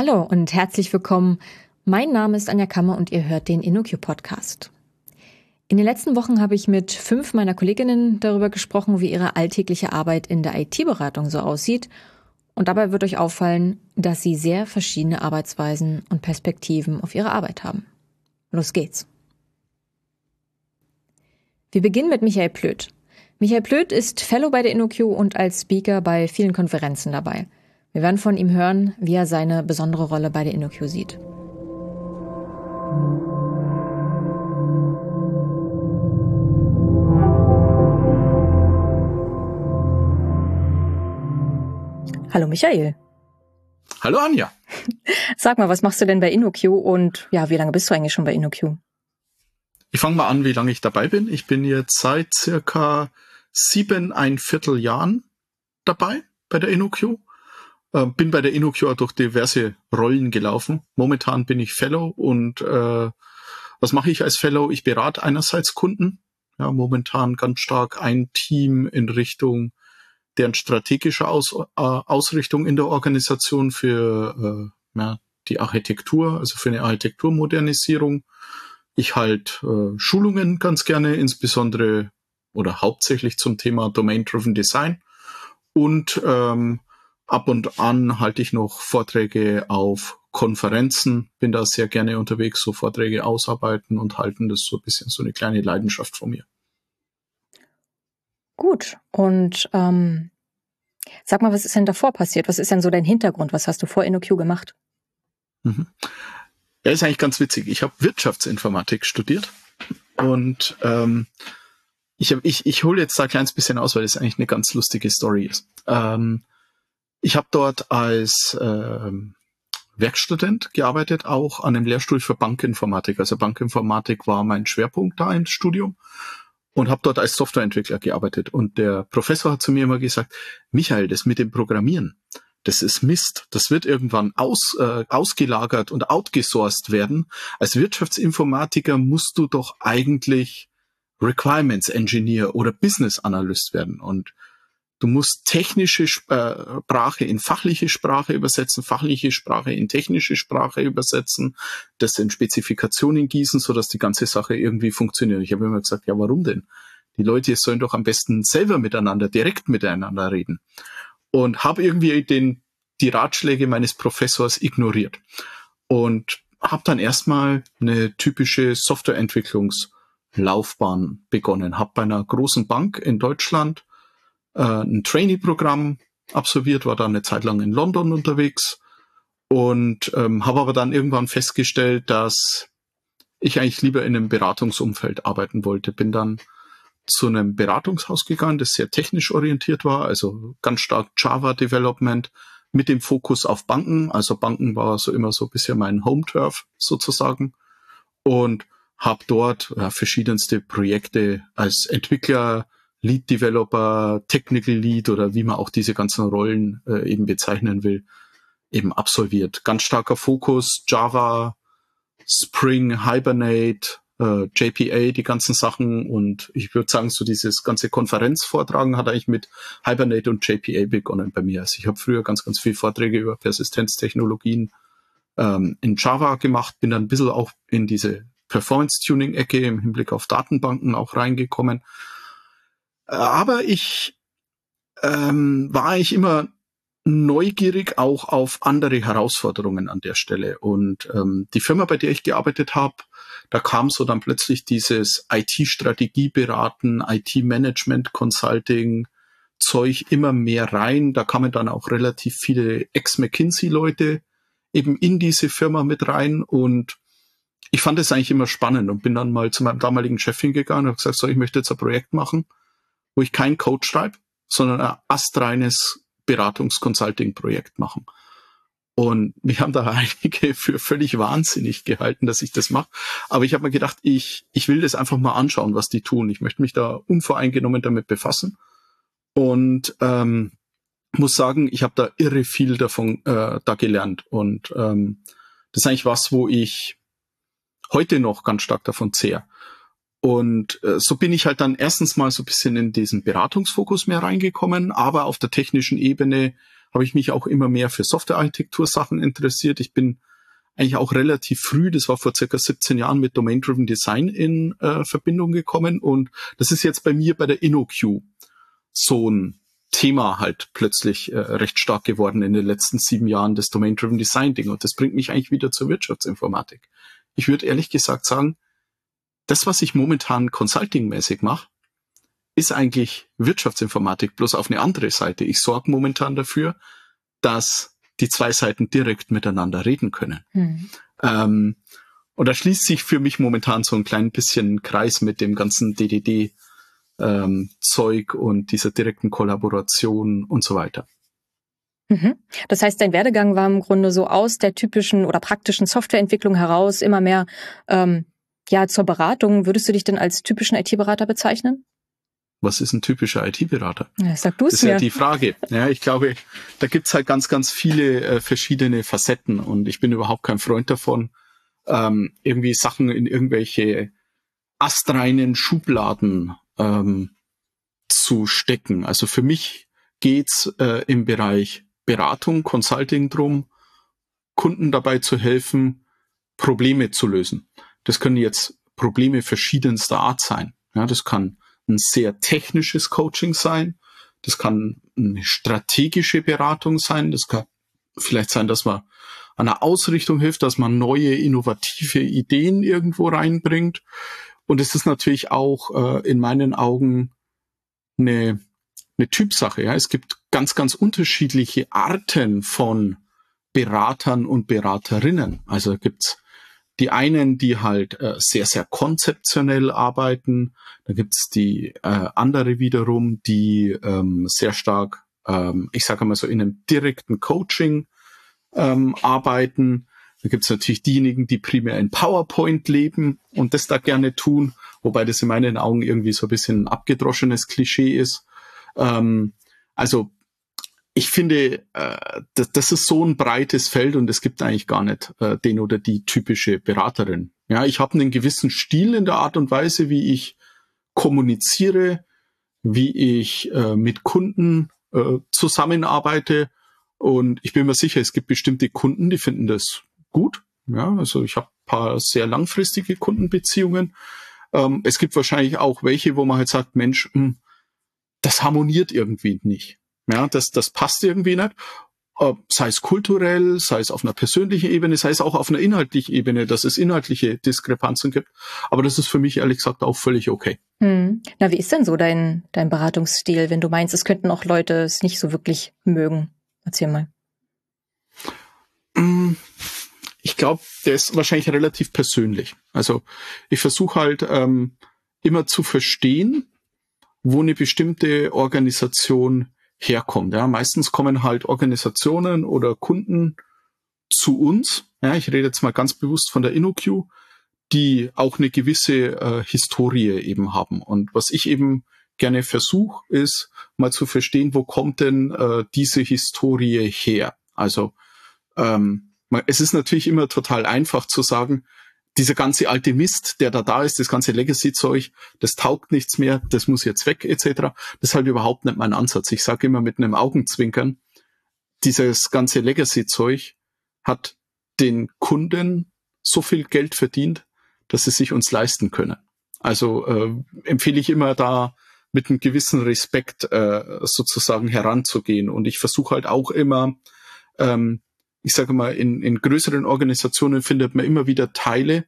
Hallo und herzlich willkommen. Mein Name ist Anja Kammer und ihr hört den InnoQ Podcast. In den letzten Wochen habe ich mit fünf meiner Kolleginnen darüber gesprochen, wie ihre alltägliche Arbeit in der IT-Beratung so aussieht. Und dabei wird euch auffallen, dass sie sehr verschiedene Arbeitsweisen und Perspektiven auf ihre Arbeit haben. Los geht's. Wir beginnen mit Michael Plöth. Michael Plöth ist Fellow bei der InnoQ und als Speaker bei vielen Konferenzen dabei. Wir werden von ihm hören, wie er seine besondere Rolle bei der InnoQ sieht. Hallo Michael. Hallo Anja. Sag mal, was machst du denn bei InnoQ und ja, wie lange bist du eigentlich schon bei InnoQ? Ich fange mal an, wie lange ich dabei bin. Ich bin jetzt seit circa sieben, ein Viertel Jahren dabei bei der InnoQ. Äh, bin bei der InnoQ durch diverse Rollen gelaufen. Momentan bin ich Fellow und äh, was mache ich als Fellow? Ich berate einerseits Kunden. Ja, momentan ganz stark ein Team in Richtung deren strategische Aus, äh, Ausrichtung in der Organisation für äh, ja, die Architektur, also für eine Architekturmodernisierung. Ich halt äh, Schulungen ganz gerne, insbesondere oder hauptsächlich zum Thema Domain-Driven Design. Und ähm, ab und an halte ich noch Vorträge auf Konferenzen, bin da sehr gerne unterwegs, so Vorträge ausarbeiten und halten das so ein bisschen so eine kleine Leidenschaft von mir. Gut. Und ähm, sag mal, was ist denn davor passiert? Was ist denn so dein Hintergrund? Was hast du vor InnoQ gemacht? Mhm. Ja, ist eigentlich ganz witzig. Ich habe Wirtschaftsinformatik studiert und ähm, ich, hab, ich, ich hole jetzt da ein kleines bisschen aus, weil das eigentlich eine ganz lustige Story ist. Ähm, ich habe dort als ähm, Werkstudent gearbeitet, auch an einem Lehrstuhl für Bankinformatik. Also Bankinformatik war mein Schwerpunkt da im Studium und habe dort als Softwareentwickler gearbeitet. Und der Professor hat zu mir immer gesagt, Michael, das mit dem Programmieren, das ist Mist. Das wird irgendwann aus, äh, ausgelagert und outgesourced werden. Als Wirtschaftsinformatiker musst du doch eigentlich Requirements Engineer oder Business Analyst werden. Und Du musst technische äh, Sprache in fachliche Sprache übersetzen, fachliche Sprache in technische Sprache übersetzen, das in Spezifikationen gießen, so dass die ganze Sache irgendwie funktioniert. Ich habe immer gesagt, ja, warum denn? Die Leute sollen doch am besten selber miteinander, direkt miteinander reden. Und habe irgendwie den, die Ratschläge meines Professors ignoriert. Und habe dann erstmal eine typische Softwareentwicklungslaufbahn begonnen. Habe bei einer großen Bank in Deutschland äh, ein Trainee-Programm absolviert, war dann eine Zeit lang in London unterwegs und ähm, habe aber dann irgendwann festgestellt, dass ich eigentlich lieber in einem Beratungsumfeld arbeiten wollte. Bin dann zu einem Beratungshaus gegangen, das sehr technisch orientiert war, also ganz stark Java Development mit dem Fokus auf Banken. Also Banken war so immer so ein bisschen mein Home Turf sozusagen und habe dort ja, verschiedenste Projekte als Entwickler Lead Developer, Technical Lead oder wie man auch diese ganzen Rollen äh, eben bezeichnen will, eben absolviert. Ganz starker Fokus, Java, Spring, Hibernate, äh, JPA, die ganzen Sachen und ich würde sagen, so dieses ganze Konferenzvortragen hat eigentlich mit Hibernate und JPA begonnen bei mir. Also ich habe früher ganz, ganz viel Vorträge über Persistenztechnologien ähm, in Java gemacht, bin dann ein bisschen auch in diese Performance-Tuning-Ecke im Hinblick auf Datenbanken auch reingekommen aber ich ähm, war eigentlich immer neugierig auch auf andere Herausforderungen an der Stelle. Und ähm, die Firma, bei der ich gearbeitet habe, da kam so dann plötzlich dieses IT-Strategieberaten, IT-Management-Consulting, Zeug immer mehr rein. Da kamen dann auch relativ viele Ex-McKinsey-Leute eben in diese Firma mit rein und ich fand es eigentlich immer spannend und bin dann mal zu meinem damaligen Chef hingegangen und habe gesagt, so, ich möchte jetzt ein Projekt machen wo ich kein Code schreibe, sondern ein astreines Beratungs-Consulting-Projekt machen. Und mich haben da einige für völlig wahnsinnig gehalten, dass ich das mache. Aber ich habe mir gedacht, ich, ich will das einfach mal anschauen, was die tun. Ich möchte mich da unvoreingenommen damit befassen. Und ähm, muss sagen, ich habe da irre viel davon äh, da gelernt. Und ähm, das ist eigentlich was, wo ich heute noch ganz stark davon zehre. Und äh, so bin ich halt dann erstens mal so ein bisschen in diesen Beratungsfokus mehr reingekommen, aber auf der technischen Ebene habe ich mich auch immer mehr für Softwarearchitektur-Sachen interessiert. Ich bin eigentlich auch relativ früh, das war vor circa 17 Jahren, mit Domain-Driven Design in äh, Verbindung gekommen. Und das ist jetzt bei mir bei der InnoQ so ein Thema halt plötzlich äh, recht stark geworden in den letzten sieben Jahren, das Domain-Driven Design-Ding. Und das bringt mich eigentlich wieder zur Wirtschaftsinformatik. Ich würde ehrlich gesagt sagen, das, was ich momentan consulting-mäßig mache, ist eigentlich Wirtschaftsinformatik bloß auf eine andere Seite. Ich sorge momentan dafür, dass die zwei Seiten direkt miteinander reden können. Mhm. Ähm, und da schließt sich für mich momentan so ein klein bisschen Kreis mit dem ganzen DDD ähm, Zeug und dieser direkten Kollaboration und so weiter. Mhm. Das heißt, dein Werdegang war im Grunde so aus der typischen oder praktischen Softwareentwicklung heraus immer mehr ähm, ja zur Beratung. Würdest du dich denn als typischen IT-Berater bezeichnen? Was ist ein typischer IT-Berater? Ja, sag du es Das ist mir. ja die Frage. Ja, ich glaube, da gibt's halt ganz, ganz viele äh, verschiedene Facetten und ich bin überhaupt kein Freund davon, ähm, irgendwie Sachen in irgendwelche astreinen Schubladen ähm, zu stecken. Also für mich geht's äh, im Bereich Beratung, Consulting drum, Kunden dabei zu helfen, Probleme zu lösen. Das können jetzt Probleme verschiedenster Art sein. Ja, das kann ein sehr technisches Coaching sein. Das kann eine strategische Beratung sein. Das kann vielleicht sein, dass man an einer Ausrichtung hilft, dass man neue, innovative Ideen irgendwo reinbringt. Und es ist natürlich auch äh, in meinen Augen eine, eine Typsache. Ja? Es gibt ganz, ganz unterschiedliche Arten von Beratern und Beraterinnen. Also gibt's die einen, die halt äh, sehr, sehr konzeptionell arbeiten. Da gibt's die äh, andere wiederum, die ähm, sehr stark, ähm, ich sage mal so, in einem direkten Coaching ähm, arbeiten. Da gibt's natürlich diejenigen, die primär in PowerPoint leben und das da gerne tun, wobei das in meinen Augen irgendwie so ein bisschen ein abgedroschenes Klischee ist. Ähm, also ich finde, äh, das, das ist so ein breites Feld und es gibt eigentlich gar nicht äh, den oder die typische Beraterin. Ja, ich habe einen gewissen Stil in der Art und Weise, wie ich kommuniziere, wie ich äh, mit Kunden äh, zusammenarbeite. Und ich bin mir sicher, es gibt bestimmte Kunden, die finden das gut. Ja, also ich habe paar sehr langfristige Kundenbeziehungen. Ähm, es gibt wahrscheinlich auch welche, wo man halt sagt, Mensch, mh, hm, das harmoniert irgendwie nicht. Ja, das, das passt irgendwie nicht. Sei es kulturell, sei es auf einer persönlichen Ebene, sei es auch auf einer inhaltlichen Ebene, dass es inhaltliche Diskrepanzen gibt. Aber das ist für mich ehrlich gesagt auch völlig okay. Hm. Na, wie ist denn so dein, dein Beratungsstil, wenn du meinst, es könnten auch Leute es nicht so wirklich mögen? Erzähl mal. Hm, ich glaube, der ist wahrscheinlich relativ persönlich. Also ich versuche halt ähm, immer zu verstehen, wo eine bestimmte Organisation herkommt. Ja, meistens kommen halt Organisationen oder Kunden zu uns. Ja, ich rede jetzt mal ganz bewusst von der InnoQ, die auch eine gewisse äh, Historie eben haben. Und was ich eben gerne versuche, ist mal zu verstehen, wo kommt denn äh, diese Historie her? Also ähm, es ist natürlich immer total einfach zu sagen, dieser ganze alte Mist, der da da ist, das ganze Legacy-Zeug, das taugt nichts mehr, das muss jetzt weg, etc. Das ist halt überhaupt nicht mein Ansatz. Ich sage immer mit einem Augenzwinkern, dieses ganze Legacy-Zeug hat den Kunden so viel Geld verdient, dass sie sich uns leisten können. Also äh, empfehle ich immer da mit einem gewissen Respekt äh, sozusagen heranzugehen. Und ich versuche halt auch immer ähm, ich sage mal, in, in größeren Organisationen findet man immer wieder Teile,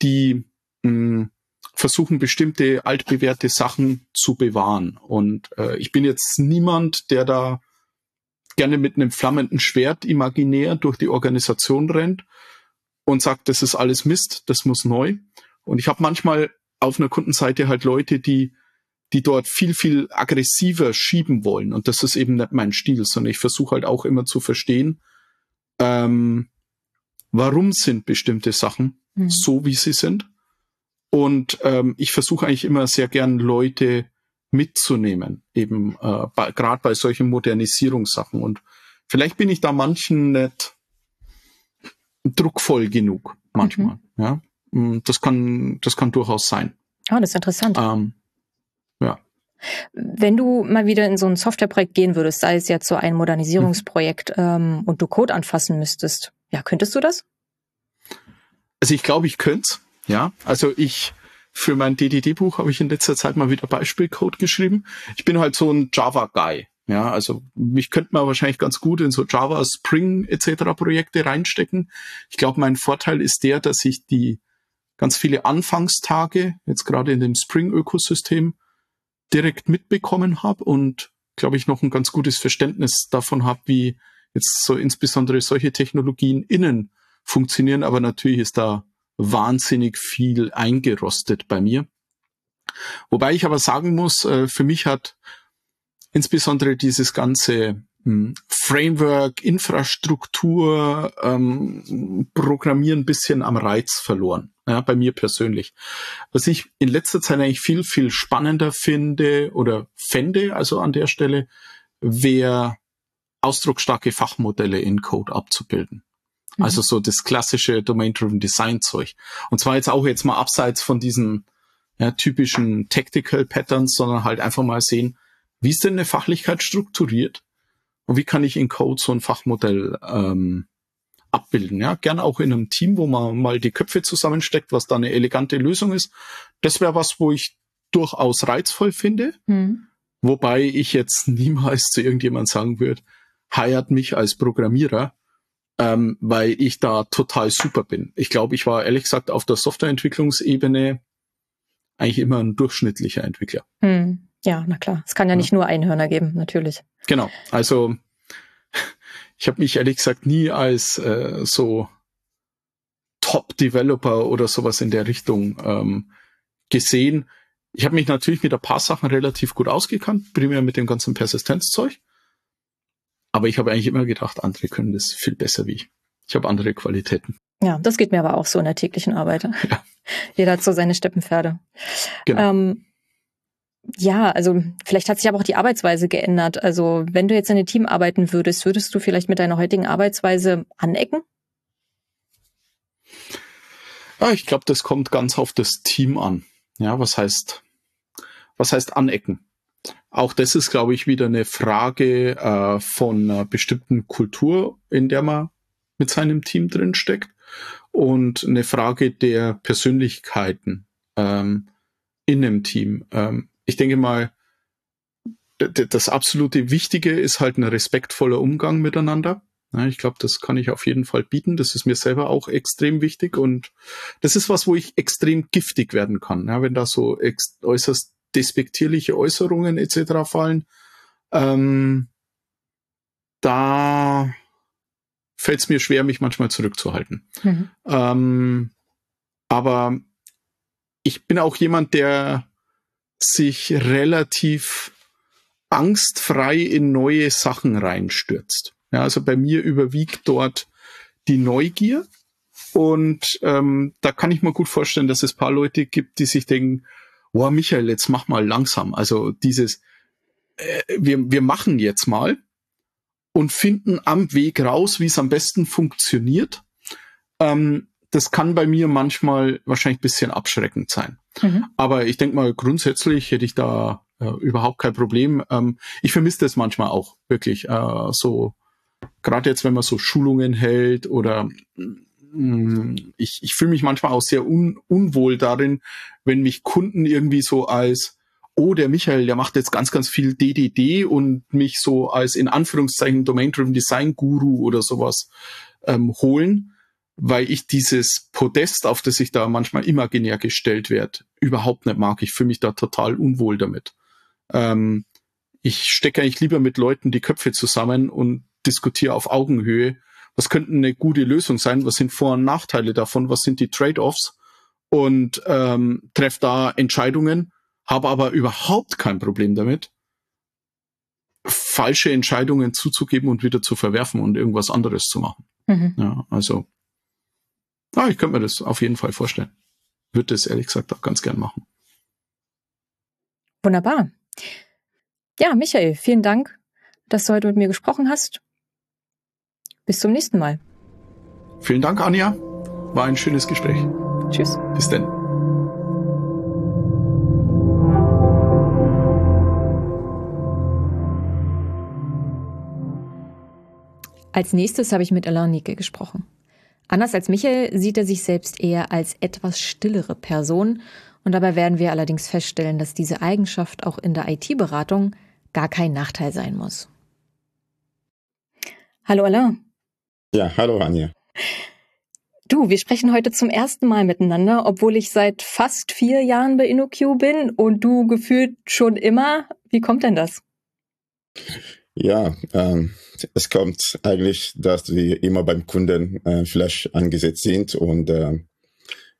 die mh, hm, versuchen, bestimmte altbewährte Sachen zu bewahren. Und äh, ich bin jetzt niemand, der da gerne mit einem flammenden Schwert imaginär durch die Organisation rennt und sagt, das ist alles Mist, das muss neu. Und ich habe manchmal auf einer Kundenseite halt Leute, die die dort viel, viel aggressiver schieben wollen. Und das ist eben nicht mein Stil, sondern ich versuche halt auch immer zu verstehen, ähm, warum sind bestimmte Sachen mhm. so, wie sie sind. Und ähm, ich versuche eigentlich immer sehr gern Leute mitzunehmen, eben äh, gerade bei solchen Modernisierungssachen. Und vielleicht bin ich da manchen nicht druckvoll genug, manchmal. Mhm. Ja, mm, das kann, das kann durchaus sein. Ah, oh, das ist interessant. Ähm. Wenn du mal wieder in so ein Softwareprojekt gehen würdest, sei es jetzt so ein Modernisierungsprojekt mhm. ähm, und du Code anfassen müsstest, ja, könntest du das? Also ich glaube, ich könnte Ja, also ich für mein DDD-Buch habe ich in letzter Zeit mal wieder Beispielcode geschrieben. Ich bin halt so ein Java-Guy. Ja, also mich könnte man wahrscheinlich ganz gut in so Java, Spring etc. Projekte reinstecken. Ich glaube, mein Vorteil ist der, dass ich die ganz viele Anfangstage jetzt gerade in dem Spring-Ökosystem direkt mitbekommen habe und glaube ich noch ein ganz gutes Verständnis davon habe, wie jetzt so insbesondere solche Technologien innen funktionieren. Aber natürlich ist da wahnsinnig viel eingerostet bei mir. Wobei ich aber sagen muss, äh, für mich hat insbesondere dieses ganze Framework, Infrastruktur, ähm, Programmieren ein bisschen am Reiz verloren. Ja, bei mir persönlich. Was ich in letzter Zeit eigentlich viel, viel spannender finde oder fände, also an der Stelle, wäre ausdrucksstarke Fachmodelle in Code abzubilden. Mhm. Also so das klassische Domain-Driven Design Zeug. Und zwar jetzt auch jetzt mal abseits von diesen ja, typischen Tactical Patterns, sondern halt einfach mal sehen, wie ist denn eine Fachlichkeit strukturiert und wie kann ich in Code so ein Fachmodell ähm, abbilden. Ja, gern auch in einem Team, wo man mal die Köpfe zusammensteckt, was da eine elegante Lösung ist. Das wäre was, wo ich durchaus reizvoll finde. Mhm. Wobei ich jetzt niemals zu irgendjemand sagen würde, heiert mich als Programmierer, ähm, weil ich da total super bin. Ich glaube, ich war ehrlich gesagt auf der Softwareentwicklungsebene eigentlich immer ein durchschnittlicher Entwickler. Mhm. Ja, na klar. Es kann ja, ja nicht nur Einhörner geben, natürlich. Genau. Also ich habe mich ehrlich gesagt nie als äh, so Top-Developer oder sowas in der Richtung ähm, gesehen. Ich habe mich natürlich mit ein paar Sachen relativ gut ausgekannt, primär mit dem ganzen Persistenzzeug. Aber ich habe eigentlich immer gedacht, andere können das viel besser wie ich. Ich habe andere Qualitäten. Ja, das geht mir aber auch so in der täglichen Arbeit. Ja. Jeder hat so seine Steppenpferde. Genau. Ähm, ja, also vielleicht hat sich aber auch die Arbeitsweise geändert. Also wenn du jetzt in einem Team arbeiten würdest, würdest du vielleicht mit deiner heutigen Arbeitsweise anecken? Ja, ich glaube, das kommt ganz auf das Team an. Ja, was heißt, was heißt anecken? Auch das ist, glaube ich, wieder eine Frage äh, von einer bestimmten Kultur, in der man mit seinem Team drin steckt und eine Frage der Persönlichkeiten ähm, in einem Team. Ähm, ich denke mal, das absolute Wichtige ist halt ein respektvoller Umgang miteinander. ich glaube, das kann ich auf jeden Fall bieten. Das ist mir selber auch extrem wichtig und das ist was, wo ich extrem giftig werden kann. wenn da so äußerst despektierliche Äußerungen etc. fallen, ähm, da fällt es mir schwer, mich manchmal zurückzuhalten. Mhm. Ähm, aber ich bin auch jemand, der sich relativ angstfrei in neue Sachen reinstürzt. Ja, also bei mir überwiegt dort die Neugier. Und ähm, da kann ich mir gut vorstellen, dass es paar Leute gibt, die sich denken, wow, Michael, jetzt mach mal langsam. Also dieses, äh, wir, wir machen jetzt mal und finden am Weg raus, wie es am besten funktioniert. Ähm, das kann bei mir manchmal wahrscheinlich bisschen abschreckend sein. Mhm. Aber ich denke mal, grundsätzlich hätte ich da äh, überhaupt kein Problem. Ähm, ich vermisse das manchmal auch wirklich äh, so, gerade jetzt, wenn man so Schulungen hält oder mm, ich, ich fühle mich manchmal auch sehr un, unwohl darin, wenn mich Kunden irgendwie so als oh, der Michael, der macht jetzt ganz, ganz viel DDD und mich so als in Anführungszeichen Domain-Driven Design Guru oder sowas ähm, holen weil ich dieses Podest, auf das ich da manchmal imaginär gestellt werde, überhaupt nicht mag. Ich fühle mich da total unwohl damit. Ähm, ich stecke eigentlich lieber mit Leuten die Köpfe zusammen und diskutiere auf Augenhöhe. Was könnte eine gute Lösung sein? Was sind Vor- und Nachteile davon? Was sind die Trade-offs? Und ähm, treffe da Entscheidungen, habe aber überhaupt kein Problem damit, falsche Entscheidungen zuzugeben und wieder zu verwerfen und irgendwas anderes zu machen. Mhm. Ja, also Ah, ich könnte mir das auf jeden Fall vorstellen. Würde das ehrlich gesagt auch ganz gern machen. Wunderbar. Ja, Michael, vielen Dank, dass du heute mit mir gesprochen hast. Bis zum nächsten Mal. Vielen Dank, Anja. War ein schönes Gespräch. Tschüss. Bis denn. Als nächstes habe ich mit Alain Nicke gesprochen. Anders als Michael sieht er sich selbst eher als etwas stillere Person und dabei werden wir allerdings feststellen, dass diese Eigenschaft auch in der IT-Beratung gar kein Nachteil sein muss. Hallo Alain. Ja, hallo Anja. Du, wir sprechen heute zum ersten Mal miteinander, obwohl ich seit fast vier Jahren bei InnoQ bin und du gefühlt schon immer. Wie kommt denn das? Ja, ähm, es kommt eigentlich, dass wir immer beim Kunden äh, vielleicht angesetzt sind und äh,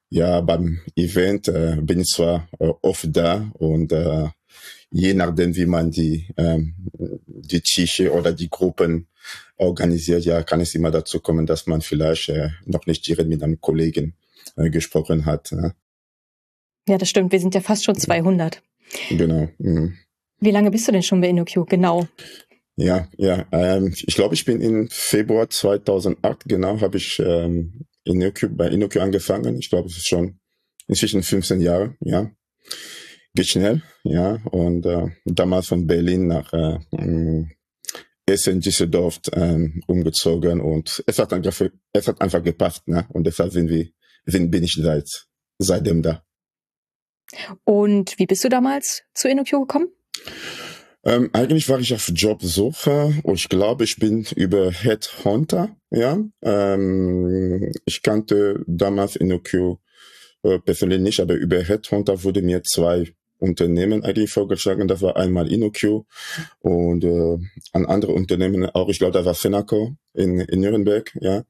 ja, beim Event äh, bin ich zwar äh, oft da und äh, je nachdem, wie man die, ähm, die Tische oder die Gruppen organisiert, ja, kann es immer dazu kommen, dass man vielleicht äh, noch nicht direkt mit einem Kollegen äh, gesprochen hat. Ja. ja, das stimmt. Wir sind ja fast schon 200. Genau. Mhm. Wie lange bist du denn schon bei InnoQ? Genau. Ja, ja. Ähm, ich glaube, ich bin im Februar 2008, genau, habe ich ähm, InnoQ, bei InnoQ angefangen. Ich glaube, es ist schon inzwischen 15 Jahre, ja. Geht schnell, ja. Und äh, damals von Berlin nach äh, Essen, Düsseldorf ähm, umgezogen und es hat einfach, es hat einfach gepasst, ne? Und deshalb sind wir, sind, bin ich seit, seitdem da. Und wie bist du damals zu InnoQ gekommen? Ähm, eigentlich war ich auf Jobsuche und ich glaube, ich bin über Headhunter, ja. Ähm, ich kannte damals InnoQ äh, persönlich nicht, aber über Headhunter wurde mir zwei Unternehmen eigentlich vorgeschlagen. Das war einmal InnoQ und äh, an andere Unternehmen auch. Ich glaube, da war Fenaco in, in Nürnberg, ja.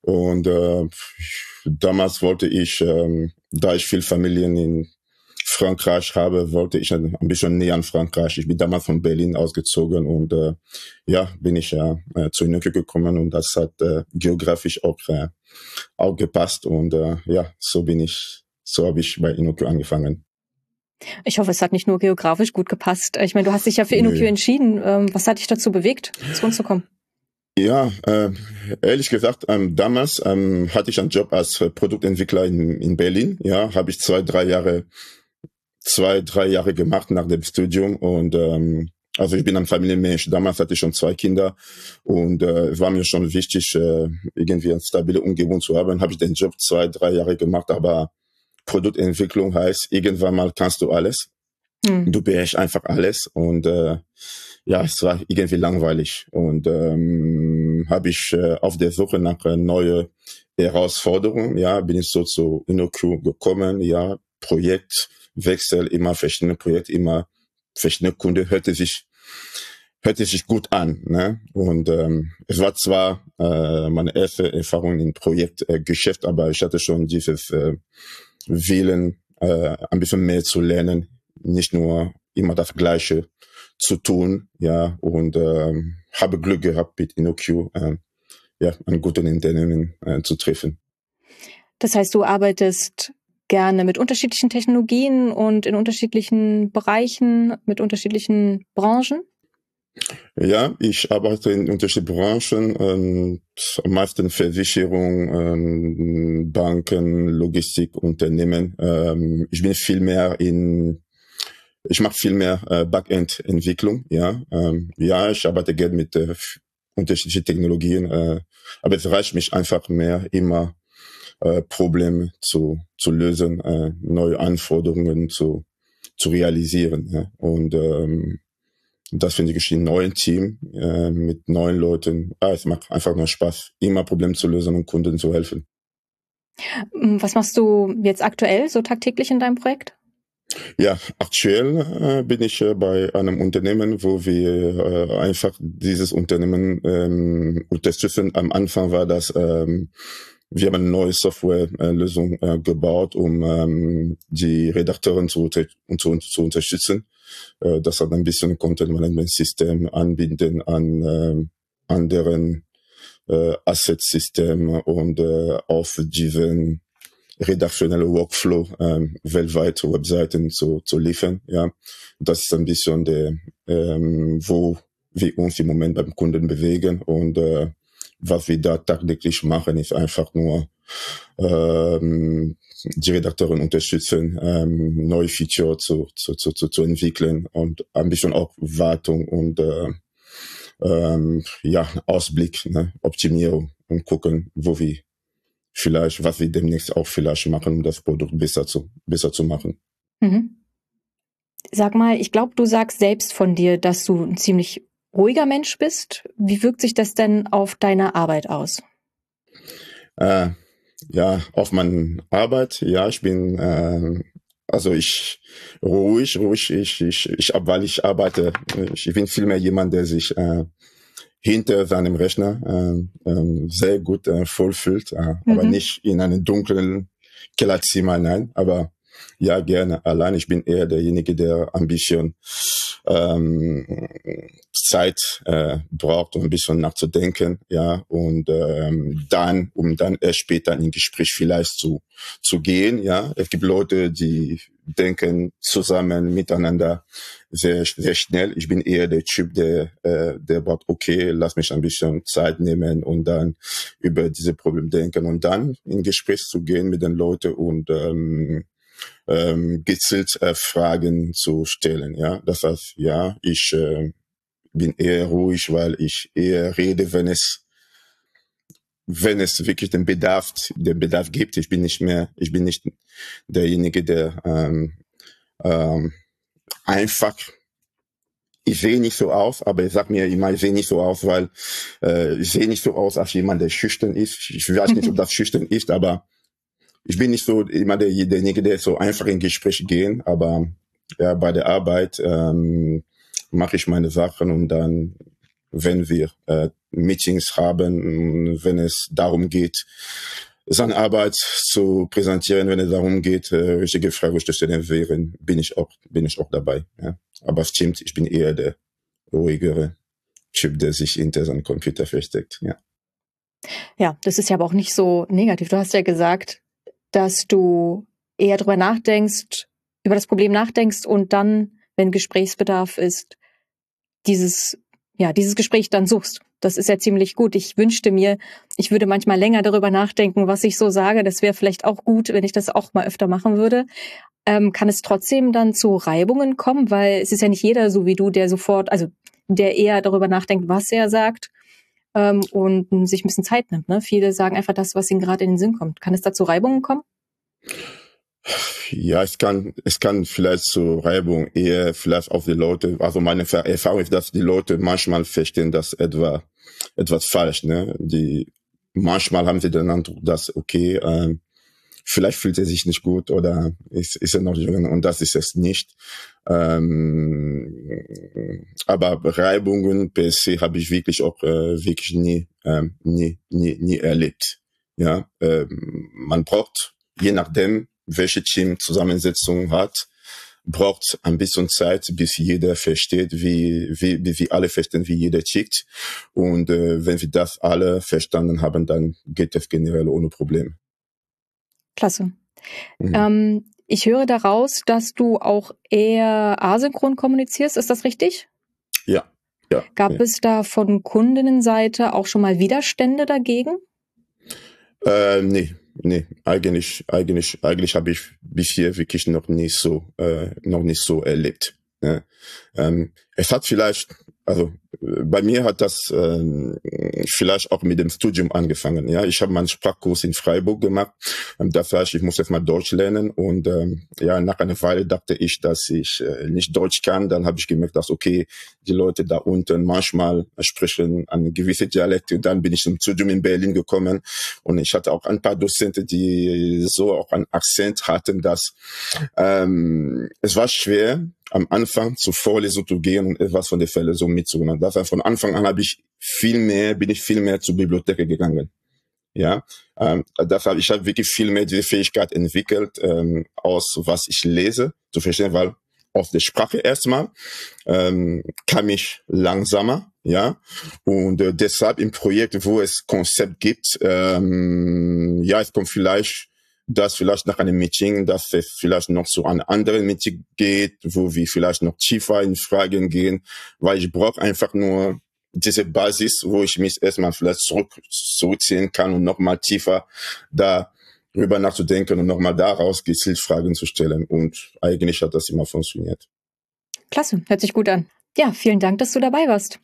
Und äh, damals wollte ich, ähm, da ich viel Familien in Frankreich habe, wollte ich ein, bisschen näher an Frankreich. Ich bin damals von Berlin ausgezogen und äh, ja, bin ich ja äh, zu InnoQ gekommen und das hat äh, geografisch auch, äh, auch gepasst und äh, ja, so bin ich, so habe ich bei InnoQ angefangen. Ich hoffe, es hat nicht nur geografisch gut gepasst. Ich meine, du hast dich ja für InnoQ entschieden. Ähm, was hat dich dazu bewegt, zu uns zu kommen? Ja, äh, ehrlich gesagt, ähm, damals ähm, hatte ich einen Job als äh, Produktentwickler in, in Berlin. Ja, habe ich zwei, drei Jahre, zwei, drei Jahre gemacht nach dem Studium und ähm, also ich bin ein Familienmensch. Damals hatte ich schon zwei Kinder und äh, es war mir schon wichtig, äh, irgendwie eine stabile Umgebung zu haben. Habe ich den Job zwei, drei Jahre gemacht, aber Produktentwicklung heißt, irgendwann mal kannst du alles. Mhm. Du beherrschst einfach alles und äh, ja, es war irgendwie langweilig und ähm, habe ich äh, auf der Suche nach äh, neue Herausforderungen, ja, bin ich so zu InnoQ gekommen, ja, Projektwechsel, immer verschiedene Projekte, immer verschiedene Kunden, hörte sich hörte sich gut an. Ne? Und ähm, es war zwar äh, meine erste Erfahrung im Projektgeschäft, äh, aber ich hatte schon dieses äh, wählen, äh, ein bisschen mehr zu lernen, nicht nur immer das Gleiche zu tun, ja, und äh, habe Glück gehabt mit InnoQ, äh, ja, einen guten Unternehmen äh, zu treffen. Das heißt, du arbeitest gerne mit unterschiedlichen Technologien und in unterschiedlichen Bereichen, mit unterschiedlichen Branchen? Ja, ich arbeite in unterschiedlichen Branchen, ähm, am meisten Versicherung, ähm, Banken, Logistik, Unternehmen. Ähm, ich bin viel mehr in, ich mache viel mehr äh, Backend-Entwicklung. Ja, ähm, ja, ich arbeite gerne mit äh, unterschiedlichen Technologien, äh, aber es reicht mich einfach mehr immer äh, Probleme zu zu lösen, äh, neue Anforderungen zu zu realisieren. Ja? Und ähm, das finde ich ein neues Team äh, mit neuen Leuten. Ah, es macht einfach nur Spaß, immer Probleme zu lösen und Kunden zu helfen. Was machst du jetzt aktuell so tagtäglich in deinem Projekt? Ja, aktuell äh, bin ich äh, bei einem Unternehmen, wo wir äh, einfach dieses Unternehmen ähm, unterstützen. Am Anfang war das, ähm, wir haben eine neue Softwarelösung äh, gebaut, um ähm, die Redakteuren zu, zu, zu unterstützen äh, das hat ein bisschen Content Management System anbinden an äh, anderen äh, Asset System und äh, auf diesen redaktionelle Workflow ähm, weltweit Webseiten zu, zu liefern. Ja, das ist ein bisschen der, ähm, wo wir uns im Moment beim Kunden bewegen und äh, was wir da tagtäglich machen, ist einfach nur ähm, die Redakteurin unterstützen, ähm, neue Feature zu, zu, zu, zu, zu entwickeln und ein bisschen auch Wartung und, äh, ähm, ja, Ausblick, ne, Optimierung und gucken, wo wir vielleicht, was wir demnächst auch vielleicht machen, um das Produkt besser zu, besser zu machen. Mhm. Sag mal, ich glaube, du sagst selbst von dir, dass du ein ziemlich ruhiger Mensch bist. Wie wirkt sich das denn auf deine Arbeit aus? Äh, ja, auf meine Arbeit, ja, ich bin, äh, also ich ruhig, ruhig, ich, ich, ich, weil ich arbeite, ich bin vielmehr jemand, der sich äh, hinter seinem Rechner äh, äh, sehr gut äh, vollfühlt, äh, mhm. aber nicht in einem dunklen Kellerzimmer hinein, aber ja, gerne allein. Ich bin eher derjenige, der ein bisschen ähm, Zeit äh, braucht, um ein bisschen nachzudenken, ja, und ähm, dann, um dann erst später in ein Gespräch vielleicht zu zu gehen, ja. Es gibt Leute, die denken zusammen miteinander sehr sehr schnell. Ich bin eher der Typ, der äh, der braucht, okay, lass mich ein bisschen Zeit nehmen und dann über diese Probleme denken und dann in Gespräch zu gehen mit den Leuten und ähm, ähm, gezielt äh, Fragen zu stellen. Ja, das heißt, ja, ich äh, bin eher ruhig, weil ich eher rede, wenn es wenn es wirklich den Bedarf, den Bedarf gibt. Ich bin nicht mehr, ich bin nicht derjenige, der ähm, ähm, einfach ich sehe nicht so aus, aber ich sag mir immer, ich sehe nicht so aus, weil äh, ich sehe nicht so aus als jemand, der schüchtern ist. Ich weiß nicht, ob das schüchtern ist, aber ich bin nicht so immer der, derjenige, der so einfach in Gespräche gehen, aber ja, bei der Arbeit ähm, mache ich meine Sachen und dann, wenn wir äh, Meetings haben, wenn es darum geht, seine Arbeit zu präsentieren, wenn es darum geht, äh, richtige Fragen zu stellen wären, bin ich auch, bin ich auch dabei. Ja. Aber es stimmt, ich bin eher der ruhigere Typ, der sich hinter seinem Computer versteckt. Ja. Ja, das ist ja aber auch nicht so negativ. Du hast ja gesagt, dass du eher drüber nachdenkst, über das Problem nachdenkst und dann, wenn Gesprächsbedarf ist, dieses, ja, dieses Gespräch dann suchst. Das ist ja ziemlich gut. Ich wünschte mir, ich würde manchmal länger darüber nachdenken, was ich so sage. Das wäre vielleicht auch gut, wenn ich das auch mal öfter machen würde. Ähm, kann es trotzdem dann zu Reibungen kommen? Weil es ist ja nicht jeder so wie du, der sofort, also der eher darüber nachdenkt, was er sagt, ähm, und sich ein bisschen Zeit nimmt. Ne? Viele sagen einfach das, was ihnen gerade in den Sinn kommt. Kann es da zu Reibungen kommen? Ja, es kann, es kann vielleicht zu Reibung eher vielleicht auf die Leute, also meine Erfahrung ist, dass die Leute manchmal verstehen das etwa, etwas falsch, ne? Die, manchmal haben sie den Eindruck, dass, okay, ähm, vielleicht fühlt er sich nicht gut oder ist, ist er noch jung und das ist es nicht. Ähm, aber Reibungen per se habe ich wirklich auch äh, wirklich nie, ähm, nie, nie, nie erlebt. Ja, ähm, man braucht, je nachdem, welche Teamzusammensetzung hat, braucht ein bisschen Zeit, bis jeder versteht, wie, wie, wie alle verstehen, wie jeder tickt. Und äh, wenn wir das alle verstanden haben, dann geht es generell ohne Probleme. Klasse. Mhm. Ähm, ich höre daraus, dass du auch eher asynchron kommunizierst. Ist das richtig? Ja. ja Gab ja. es da von Kundinnenseite auch schon mal Widerstände dagegen? Äh, nee, nee, eigentlich, eigentlich, eigentlich habe ich bisher wirklich noch nicht so, äh, noch nicht so erlebt. Ne? Ähm, es hat vielleicht also bei mir hat das ähm, vielleicht auch mit dem Studium angefangen. Ja, ich habe meinen Sprachkurs in Freiburg gemacht. Ähm, das heißt, ich muss jetzt mal Deutsch lernen und ähm, ja, nach einer Weile dachte ich, dass ich äh, nicht Deutsch kann. Dann habe ich gemerkt, dass okay, die Leute da unten manchmal sprechen eine gewisse Dialekte. Und dann bin ich zum Studium in Berlin gekommen und ich hatte auch ein paar Dozenten, die so auch einen Akzent hatten, dass ähm, es war schwer am Anfang zur Vorlesung zu gehen und etwas von der Vorlesung mitzunehmen. Das heißt, von Anfang an habe ich viel mehr, bin ich viel mehr zur Bibliothek gegangen. Ja, ähm, das habe ich habe wirklich viel mehr diese Fähigkeit entwickelt, ähm, aus was ich lese zu verstehen, weil aus der Sprache erstmal ähm, kam ich langsamer, ja, und äh, deshalb im Projekt, wo es Konzept gibt, ähm, ja, es kommt vielleicht dass vielleicht nach einem Meeting, dass es vielleicht noch zu einem anderen Meeting geht, wo wir vielleicht noch tiefer in Fragen gehen, weil ich brauche einfach nur diese Basis, wo ich mich erstmal vielleicht zurück, zurückziehen kann und nochmal tiefer darüber nachzudenken und nochmal daraus gezielt Fragen zu stellen. Und eigentlich hat das immer funktioniert. Klasse, hört sich gut an. Ja, vielen Dank, dass du dabei warst.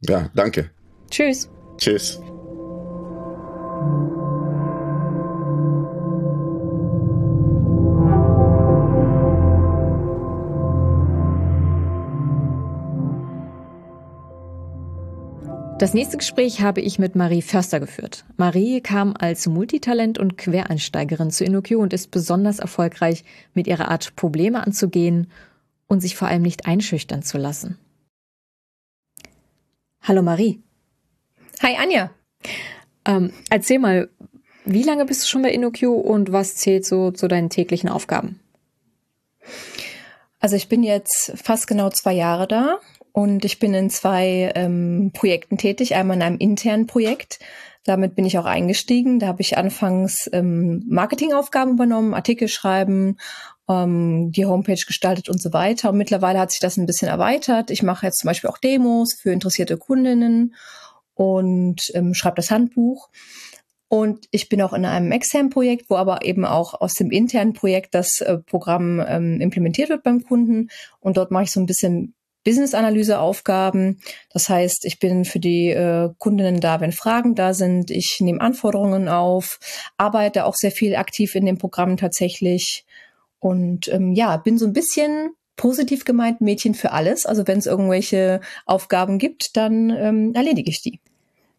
Ja, danke. Tschüss. Tschüss. Das nächste Gespräch habe ich mit Marie Förster geführt. Marie kam als Multitalent und Quereinsteigerin zu InnoQ und ist besonders erfolgreich mit ihrer Art, Probleme anzugehen und sich vor allem nicht einschüchtern zu lassen. Hallo Marie. Hi Anja. Ähm, erzähl mal, wie lange bist du schon bei InnoQ und was zählt so zu deinen täglichen Aufgaben? Also ich bin jetzt fast genau zwei Jahre da und ich bin in zwei ähm, Projekten tätig. Einmal in einem internen Projekt. Damit bin ich auch eingestiegen. Da habe ich anfangs ähm, Marketingaufgaben übernommen, Artikel schreiben, ähm, die Homepage gestaltet und so weiter. Und mittlerweile hat sich das ein bisschen erweitert. Ich mache jetzt zum Beispiel auch Demos für interessierte Kundinnen und ähm, schreibe das Handbuch. Und ich bin auch in einem externen Projekt, wo aber eben auch aus dem internen Projekt das äh, Programm ähm, implementiert wird beim Kunden. Und dort mache ich so ein bisschen Business-Analyse-Aufgaben. Das heißt, ich bin für die äh, Kundinnen da, wenn Fragen da sind. Ich nehme Anforderungen auf, arbeite auch sehr viel aktiv in dem Programm tatsächlich. Und ähm, ja, bin so ein bisschen positiv gemeint Mädchen für alles. Also wenn es irgendwelche Aufgaben gibt, dann ähm, erledige ich die.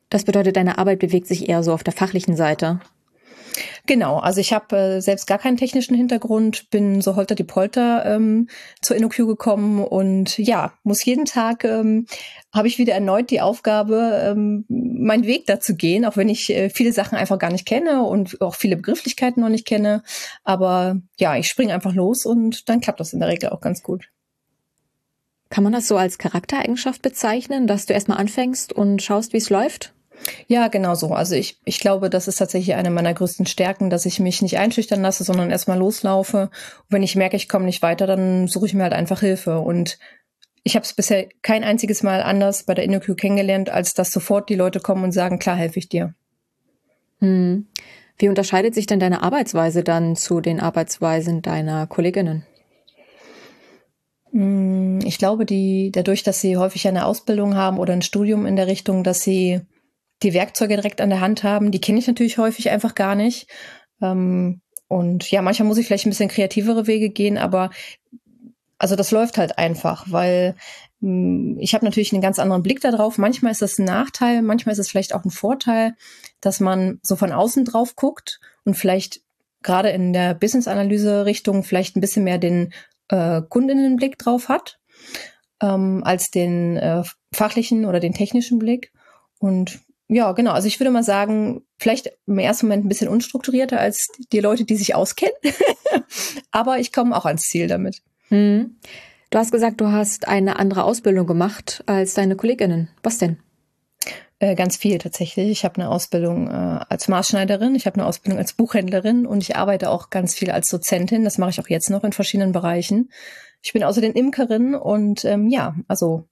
Das bedeutet, deine Arbeit bewegt sich eher so auf der fachlichen Seite. Genau, also ich habe äh, selbst gar keinen technischen Hintergrund, bin so holter die Polter ähm, zur InnoQ gekommen und ja, muss jeden Tag, ähm, habe ich wieder erneut die Aufgabe, ähm, meinen Weg dazu gehen, auch wenn ich äh, viele Sachen einfach gar nicht kenne und auch viele Begrifflichkeiten noch nicht kenne. Aber ja, ich springe einfach los und dann klappt das in der Regel auch ganz gut. Kann man das so als Charaktereigenschaft bezeichnen, dass du erstmal anfängst und schaust, wie es läuft? Ja, genau so. Also ich, ich glaube, das ist tatsächlich eine meiner größten Stärken, dass ich mich nicht einschüchtern lasse, sondern erstmal loslaufe. Und wenn ich merke, ich komme nicht weiter, dann suche ich mir halt einfach Hilfe. Und ich habe es bisher kein einziges Mal anders bei der InnoQ kennengelernt, als dass sofort die Leute kommen und sagen, klar, helfe ich dir. Hm. Wie unterscheidet sich denn deine Arbeitsweise dann zu den Arbeitsweisen deiner Kolleginnen? Hm, ich glaube, die, dadurch, dass sie häufig eine Ausbildung haben oder ein Studium in der Richtung, dass sie die Werkzeuge direkt an der Hand haben. Die kenne ich natürlich häufig einfach gar nicht. Ähm, und ja, manchmal muss ich vielleicht ein bisschen kreativere Wege gehen, aber also das läuft halt einfach, weil mh, hm, ich habe natürlich einen ganz anderen Blick darauf. Manchmal ist das ein Nachteil, manchmal ist es vielleicht auch ein Vorteil, dass man so von außen drauf guckt und vielleicht gerade in der Business-Analyse-Richtung vielleicht ein bisschen mehr den äh, Kundinnenblick drauf hat, ähm, als den äh, fachlichen oder den technischen Blick. Und ja, genau. Also ich würde mal sagen, vielleicht im ersten Moment ein bisschen unstrukturierter als die Leute, die sich auskennen. Aber ich komme auch ans Ziel damit. Hm. Du hast gesagt, du hast eine andere Ausbildung gemacht als deine Kolleginnen. Was denn? Äh, ganz viel tatsächlich. Ich habe eine Ausbildung äh, als Maßschneiderin, ich habe eine Ausbildung als Buchhändlerin und ich arbeite auch ganz viel als Dozentin. Das mache ich auch jetzt noch in verschiedenen Bereichen. Ich bin außerdem Imkerin und ähm, ja, also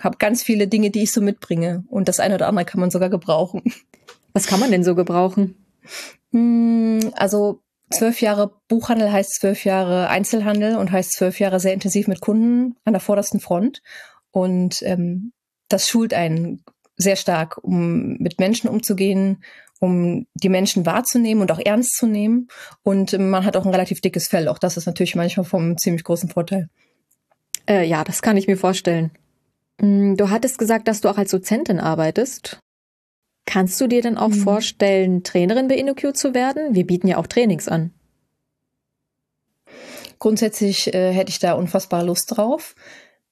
habe ganz viele Dinge, die ich so mitbringe. Und das eine oder andere kann man sogar gebrauchen. Was kann man denn so gebrauchen? Hm, also zwölf Jahre Buchhandel heißt zwölf Jahre Einzelhandel und heißt zwölf Jahre sehr intensiv mit Kunden an der vordersten Front. Und ähm, das schult einen sehr stark, um mit Menschen umzugehen, um die Menschen wahrzunehmen und auch ernst zu nehmen. Und man hat auch ein relativ dickes Fell. Auch das ist natürlich manchmal vom ziemlich großen Vorteil. Äh, ja, das kann ich mir vorstellen. Mm, du hattest gesagt, dass du auch als Dozentin arbeitest. Kannst du dir denn auch mhm. vorstellen, Trainerin bei InnoQ zu werden? Wir bieten ja auch Trainings an. Grundsätzlich äh, hätte ich da unfassbar Lust drauf.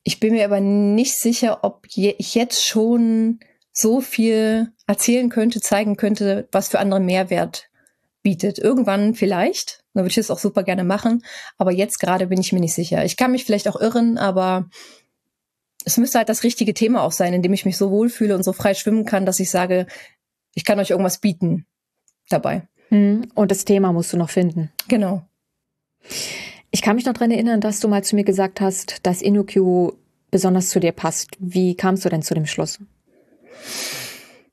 Ich bin mir aber nicht sicher, ob je, ich jetzt schon so viel erzählen könnte, zeigen könnte, was für andere Mehrwert bietet. Irgendwann vielleicht. Da würde ich es auch super gerne machen. Aber jetzt gerade bin ich mir nicht sicher. Ich kann mich vielleicht auch irren, aber es müsste halt das richtige Thema auch sein, in dem ich mich so wohlfühle und so frei schwimmen kann, dass ich sage, ich kann euch irgendwas bieten dabei. Hm, und das Thema musst du noch finden. Genau. Ich kann mich noch dran erinnern, dass du mal zu mir gesagt hast, dass InnoQ besonders zu dir passt. Wie kamst du denn zu dem Schluss?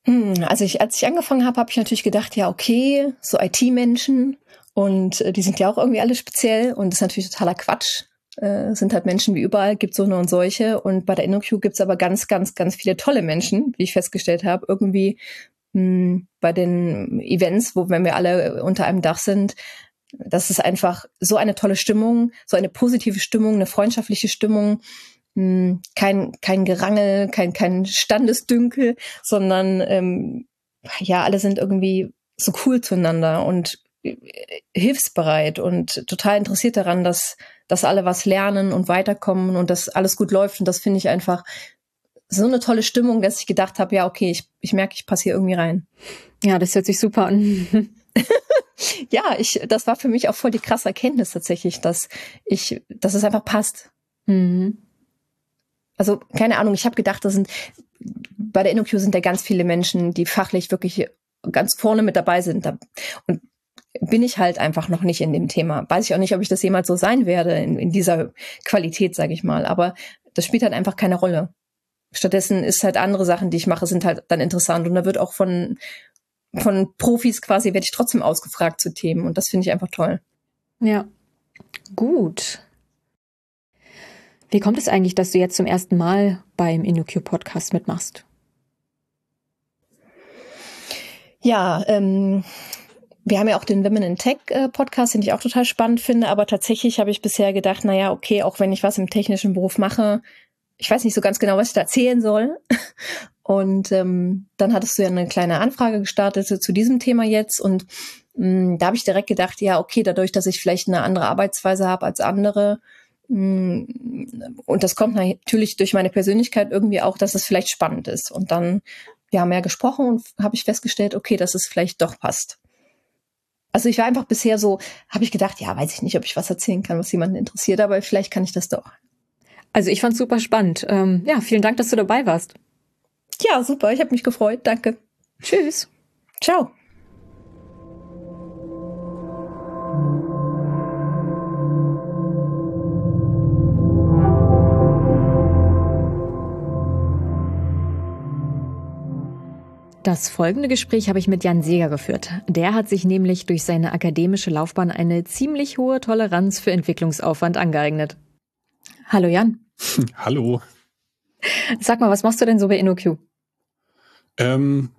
Hm, also ich, als ich angefangen habe, habe ich natürlich gedacht, ja, okay, so IT-Menschen und äh, die sind ja auch irgendwie alle speziell und das ist natürlich totaler Quatsch. Äh, sind halt Menschen wie überall, gibt so eine und solche. Und bei der InnoQ gibt's aber ganz, ganz, ganz viele tolle Menschen, wie ich festgestellt habe. Irgendwie mh, hm, bei den Events, wo wenn wir alle unter einem Dach sind, das ist einfach so eine tolle Stimmung, so eine positive Stimmung, eine freundschaftliche Stimmung. Hm, kein, kein Gerangel, kein, kein Standesdünkel, sondern ähm, ja, alle sind irgendwie so cool zueinander und äh, hilfsbereit und total interessiert daran, dass, dass alle was lernen und weiterkommen und dass alles gut läuft. Und das finde ich einfach so eine tolle Stimmung, dass ich gedacht habe, ja, okay, ich, ich merke, ich passe hier irgendwie rein. Ja, das hört sich super an. ja, ich, das war für mich auch voll die krasse Erkenntnis tatsächlich, dass ich, dass es einfach passt. Mhm. Also, keine Ahnung, ich habe gedacht, das sind, bei der InnoQ sind ja ganz viele Menschen, die fachlich wirklich ganz vorne mit dabei sind. Und bin ich halt einfach noch nicht in dem Thema. Weiß ich auch nicht, ob ich das jemals so sein werde in, in dieser Qualität, sage ich mal. Aber das spielt halt einfach keine Rolle. Stattdessen ist halt andere Sachen, die ich mache, sind halt dann interessant. Und da wird auch von, von Profis quasi, werde ich trotzdem ausgefragt zu Themen. Und das finde ich einfach toll. Ja. Gut. Wie kommt es eigentlich, dass du jetzt zum ersten Mal beim InnoQ Podcast mitmachst? Ja, ähm, wir haben ja auch den Women in Tech äh, Podcast, den ich auch total spannend finde, aber tatsächlich habe ich bisher gedacht, na ja, okay, auch wenn ich was im technischen Beruf mache, ich weiß nicht so ganz genau, was ich da erzählen soll. Und ähm, dann hattest du ja eine kleine Anfrage gestartet zu diesem Thema jetzt und mh, mm, da habe ich direkt gedacht, ja, okay, dadurch, dass ich vielleicht eine andere Arbeitsweise habe als andere, mm, und das kommt natürlich durch meine Persönlichkeit irgendwie auch, dass es vielleicht spannend ist. Und dann, wir haben ja gesprochen und habe ich festgestellt, okay, dass es vielleicht doch passt. Also ich war einfach bisher so, habe ich gedacht, ja, weiß ich nicht, ob ich was erzählen kann, was jemanden interessiert, aber vielleicht kann ich das doch. Also ich fand super spannend. Ähm, ja, vielen Dank, dass du dabei warst. Ja, super. Ich habe mich gefreut. Danke. Tschüss. Ciao. Das folgende Gespräch habe ich mit Jan Seger geführt. Der hat sich nämlich durch seine akademische Laufbahn eine ziemlich hohe Toleranz für Entwicklungsaufwand angeeignet. Hallo Jan. Hallo. Sag mal, was machst du denn so bei InnoQ? Ähm,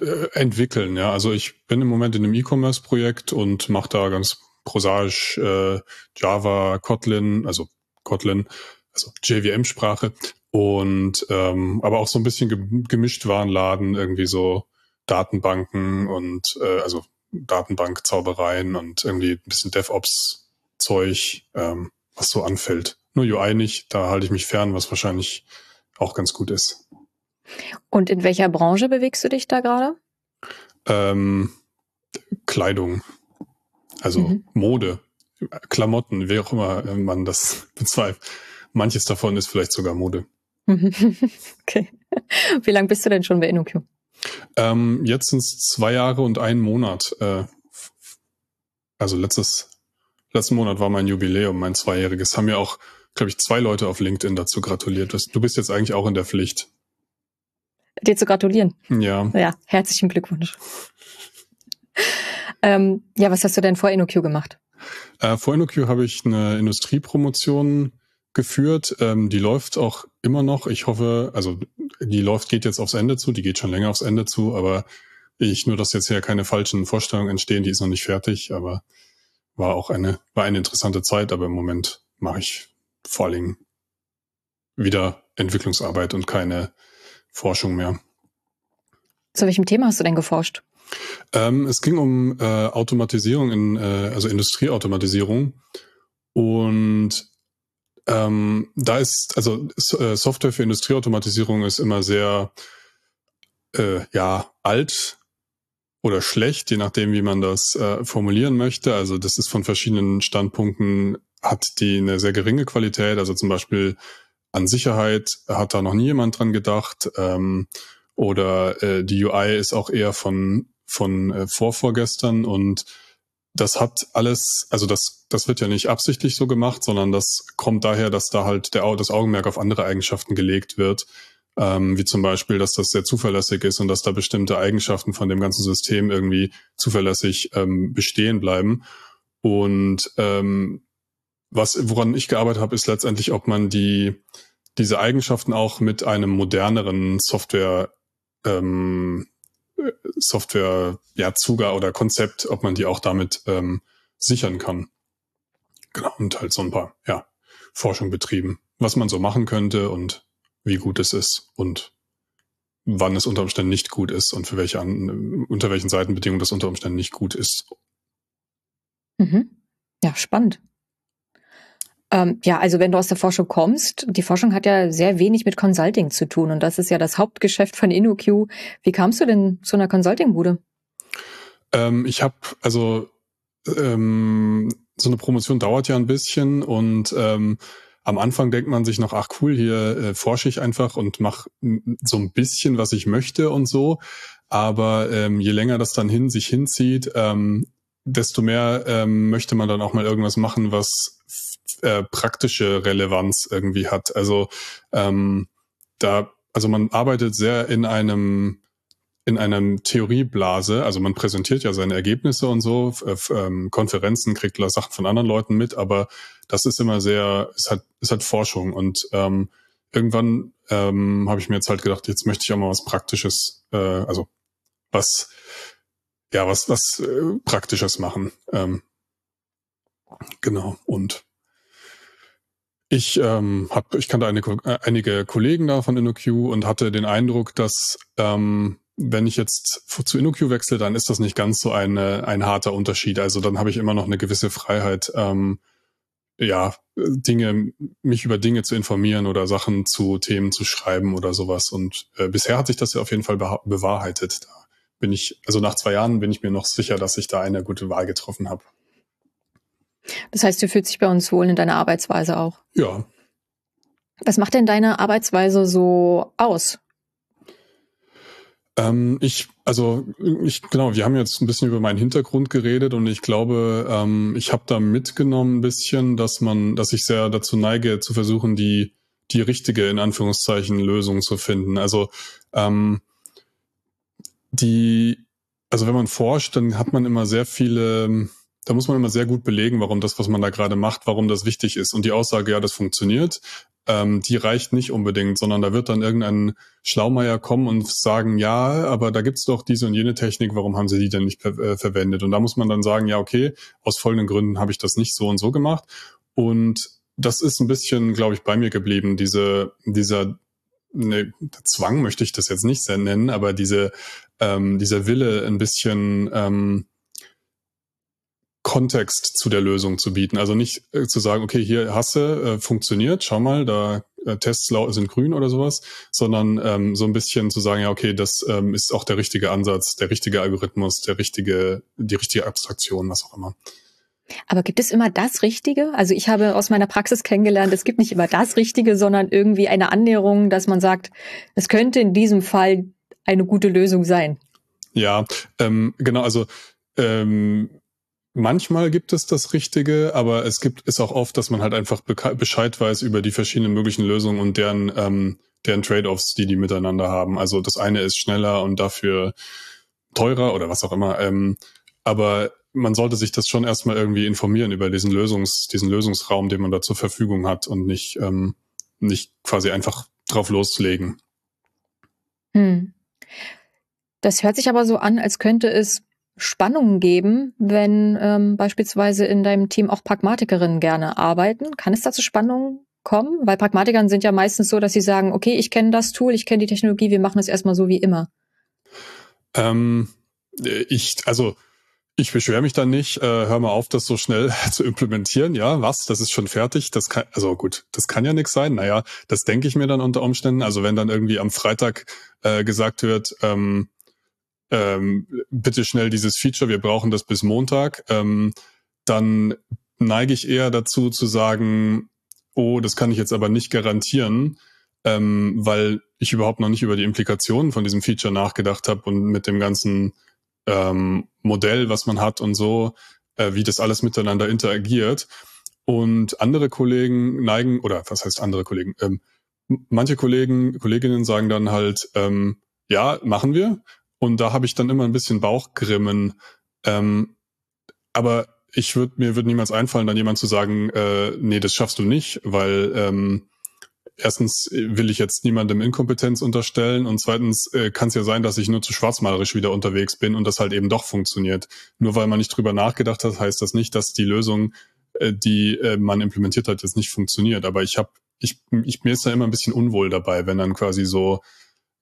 äh, entwickeln, ja. Also ich bin im Moment in einem E-Commerce-Projekt und mache da ganz prosaisch äh, Java, Kotlin, also Kotlin, also JVM-Sprache und ähm, aber auch so ein bisschen gemischt Warenladen, irgendwie so Datenbanken und äh, also Datenbankzaubereien und irgendwie ein bisschen DevOps-Zeug, ähm, was so anfällt. Nur UI nicht, da halte ich mich fern, was wahrscheinlich auch ganz gut ist. Und in welcher Branche bewegst du dich da gerade? Ähm, Kleidung, also mhm. Mode, Klamotten, wie auch immer man das bezweifelt. Manches davon ist vielleicht sogar Mode. okay. Wie lange bist du denn schon bei InnoQ? Ähm, jetzt sind es zwei Jahre und einen Monat. Äh, also letztes, letzten Monat war mein Jubiläum, mein zweijähriges. Haben ja auch, glaube ich, zwei Leute auf LinkedIn dazu gratuliert. Du bist jetzt eigentlich auch in der Pflicht. Dir zu gratulieren? Ja. Ja, herzlichen Glückwunsch. ähm, ja, was hast du denn vor InnoQ gemacht? Äh, vor InnoQ habe ich eine Industriepromotion geführt. Ähm, die läuft auch immer noch. Ich hoffe, also die läuft, geht jetzt aufs Ende zu, die geht schon länger aufs Ende zu, aber ich nur, dass jetzt hier keine falschen Vorstellungen entstehen, die ist noch nicht fertig, aber war auch eine, war eine interessante Zeit, aber im Moment mache ich vor allem wieder Entwicklungsarbeit und keine Forschung mehr. Zu welchem Thema hast du denn geforscht? Ähm, es ging um äh, Automatisierung in, äh, also Industrieautomatisierung. Und ähm, da ist, also äh, Software für Industrieautomatisierung ist immer sehr, äh, ja, alt oder schlecht, je nachdem, wie man das äh, formulieren möchte. Also das ist von verschiedenen Standpunkten, hat die eine sehr geringe Qualität. Also zum Beispiel an Sicherheit hat da noch nie jemand dran gedacht. Ähm, oder äh, die UI ist auch eher von, von äh, vorvorgestern und das hat alles, also das, das wird ja nicht absichtlich so gemacht, sondern das kommt daher, dass da halt der, das Augenmerk auf andere Eigenschaften gelegt wird, ähm, wie zum Beispiel, dass das sehr zuverlässig ist und dass da bestimmte Eigenschaften von dem ganzen System irgendwie zuverlässig ähm, bestehen bleiben. Und ähm, was, woran ich gearbeitet habe, ist letztendlich, ob man die, diese Eigenschaften auch mit einem moderneren Software, ähm, Software, ja, Zuger oder Konzept, ob man die auch damit ähm, sichern kann. Genau, und halt so ein paar, ja, Forschung betrieben, was man so machen könnte und wie gut es ist und wann es unter Umständen nicht gut ist und für welche unter welchen Seitenbedingungen das unter Umständen nicht gut ist. Mhm. Ja, spannend. Ähm, ja, also wenn du aus der Forschung kommst, die Forschung hat ja sehr wenig mit Consulting zu tun und das ist ja das Hauptgeschäft von InnoQ. Wie kamst du denn zu einer Consulting-Bude? Ähm, ich habe also ähm, so eine Promotion dauert ja ein bisschen und ähm, am Anfang denkt man sich noch, ach cool, hier äh, forsche ich einfach und mache so ein bisschen, was ich möchte und so. Aber ähm, je länger das dann hin sich hinzieht, ähm, desto mehr möchte man dann auch mal irgendwas machen, was äh, praktische Relevanz irgendwie hat. Also ähm, da, also man arbeitet sehr in einem in einem Theorieblase, also man präsentiert ja seine Ergebnisse und so, ähm, Konferenzen, kriegt Sachen von anderen Leuten mit, aber das ist immer sehr, es hat, es hat Forschung und ähm, irgendwann ähm, habe ich mir jetzt halt gedacht, jetzt möchte ich auch mal was Praktisches, äh, also was, ja, was, was äh, Praktisches machen. Ähm, genau. Und ich ähm, hab, ich kannte eine, äh, einige Kollegen da von InnoQ und hatte den Eindruck, dass ähm, wenn ich jetzt zu InnoQ wechsle, dann ist das nicht ganz so eine, ein harter Unterschied. Also dann habe ich immer noch eine gewisse Freiheit, ähm, ja, Dinge, mich über Dinge zu informieren oder Sachen zu Themen zu schreiben oder sowas. Und äh, bisher hat sich das ja auf jeden Fall bewahrheitet. Da bin ich, also nach zwei Jahren bin ich mir noch sicher, dass ich da eine gute Wahl getroffen habe. Das heißt, du fühlst dich bei uns wohl in deiner Arbeitsweise auch? Ja. Was macht denn deine Arbeitsweise so aus? Ähm, ich, also ich, genau, wir haben jetzt ein bisschen über meinen Hintergrund geredet und ich glaube, ähm, ich habe da mitgenommen ein bisschen, dass man, dass ich sehr dazu neige, zu versuchen, die, die richtige, in Anführungszeichen, Lösung zu finden. Also ähm, die, also wenn man forscht, dann hat man immer sehr viele, da muss man immer sehr gut belegen, warum das, was man da gerade macht, warum das wichtig ist. Und die Aussage, ja, das funktioniert, ähm, die reicht nicht unbedingt, sondern da wird dann irgendein Schlaumeier kommen und sagen, ja, aber da gibt's doch diese und jene Technik, warum haben sie die denn nicht äh, verwendet? Und da muss man dann sagen, ja, okay, aus folgenden Gründen habe ich das nicht so und so gemacht. Und das ist ein bisschen, glaube ich, bei mir geblieben, diese, dieser ne, Zwang möchte ich das jetzt nicht sehr nennen, aber diese, ähm, dieser Wille ein bisschen ähm, Kontext zu der Lösung zu bieten. Also nicht äh, zu sagen, okay, hier hast du, äh, funktioniert, schau mal, da äh, Tests sind grün oder sowas, sondern ähm, so ein bisschen zu sagen, ja, okay, das ähm, ist auch der richtige Ansatz, der richtige Algorithmus, der richtige, die richtige Abstraktion, was auch immer. Aber gibt es immer das Richtige? Also ich habe aus meiner Praxis kennengelernt, es gibt nicht immer das Richtige, sondern irgendwie eine Annäherung, dass man sagt, es könnte in diesem Fall eine gute Lösung sein. Ja, ähm, genau, also ähm, Manchmal gibt es das Richtige, aber es gibt es auch oft, dass man halt einfach Bescheid weiß über die verschiedenen möglichen Lösungen und deren, ähm, deren Trade-offs, die die miteinander haben. Also das eine ist schneller und dafür teurer oder was auch immer. Ähm, aber man sollte sich das schon erstmal irgendwie informieren über diesen Lösungs, diesen Lösungsraum, den man da zur Verfügung hat und nicht, ähm, nicht quasi einfach drauf loslegen. Hm. Das hört sich aber so an, als könnte es Spannungen geben, wenn ähm, beispielsweise in deinem Team auch Pragmatikerinnen gerne arbeiten? Kann es da zu Spannungen kommen? Weil Pragmatikerinnen sind ja meistens so, dass sie sagen, okay, ich kenne das Tool, ich kenne die Technologie, wir machen es erstmal so wie immer. Ähm, ich, also ich beschwere mich dann nicht, äh, hör mal auf, das so schnell zu implementieren. Ja, was? Das ist schon fertig. Das kann, also gut, das kann ja nichts sein. Naja, das denke ich mir dann unter Umständen. Also wenn dann irgendwie am Freitag äh, gesagt wird, ähm, ähm, bitte schnell dieses Feature, wir brauchen das bis Montag, ähm, dann neige ich eher dazu zu sagen, oh, das kann ich jetzt aber nicht garantieren, ähm, weil ich überhaupt noch nicht über die Implikationen von diesem Feature nachgedacht habe und mit dem ganzen ähm, Modell, was man hat und so, äh, wie das alles miteinander interagiert. Und andere Kollegen neigen, oder was heißt andere Kollegen? Ähm, manche Kollegen, Kolleginnen sagen dann halt, ähm, ja, machen wir, und da habe ich dann immer ein bisschen Bauchgrimmen. Ähm, aber ich würde mir würde niemals einfallen, dann jemand zu sagen, äh, nee, das schaffst du nicht, weil ähm, erstens will ich jetzt niemandem Inkompetenz unterstellen und zweitens äh, kann es ja sein, dass ich nur zu schwarzmalerisch wieder unterwegs bin und das halt eben doch funktioniert. Nur weil man nicht drüber nachgedacht hat, heißt das nicht, dass die Lösung, äh, die äh, man implementiert hat, jetzt nicht funktioniert. Aber ich habe, ich, ich mir ist da immer ein bisschen unwohl dabei, wenn dann quasi so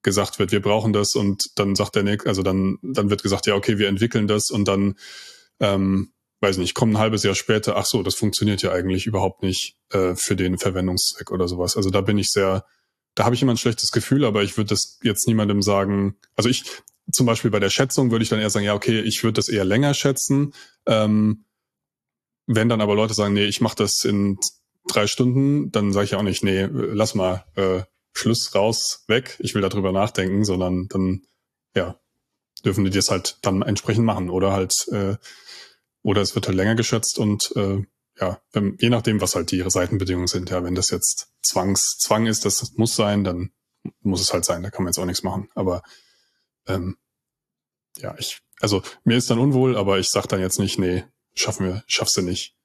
gesagt wird, wir brauchen das und dann sagt der Nick, also dann, dann wird gesagt, ja, okay, wir entwickeln das und dann ähm, weiß nicht, kommt ein halbes Jahr später, ach so, das funktioniert ja eigentlich überhaupt nicht äh, für den Verwendungszweck oder sowas. Also da bin ich sehr, da habe ich immer ein schlechtes Gefühl, aber ich würde das jetzt niemandem sagen. Also ich, zum Beispiel bei der Schätzung würde ich dann eher sagen, ja, okay, ich würde das eher länger schätzen. Ähm, wenn dann aber Leute sagen, nee, ich mache das in drei Stunden, dann sage ich ja auch nicht, nee, lass mal, äh, Schluss raus, weg, ich will darüber nachdenken, sondern dann, ja, dürfen die das halt dann entsprechend machen oder halt äh, oder es wird halt länger geschätzt und äh, ja, wenn, je nachdem, was halt die Seitenbedingungen sind, ja, wenn das jetzt Zwangs, Zwang ist, das muss sein, dann muss es halt sein, da kann man jetzt auch nichts machen. Aber ähm, ja, ich, also mir ist dann unwohl, aber ich sag dann jetzt nicht, nee, schaffen wir, schaffst du nicht.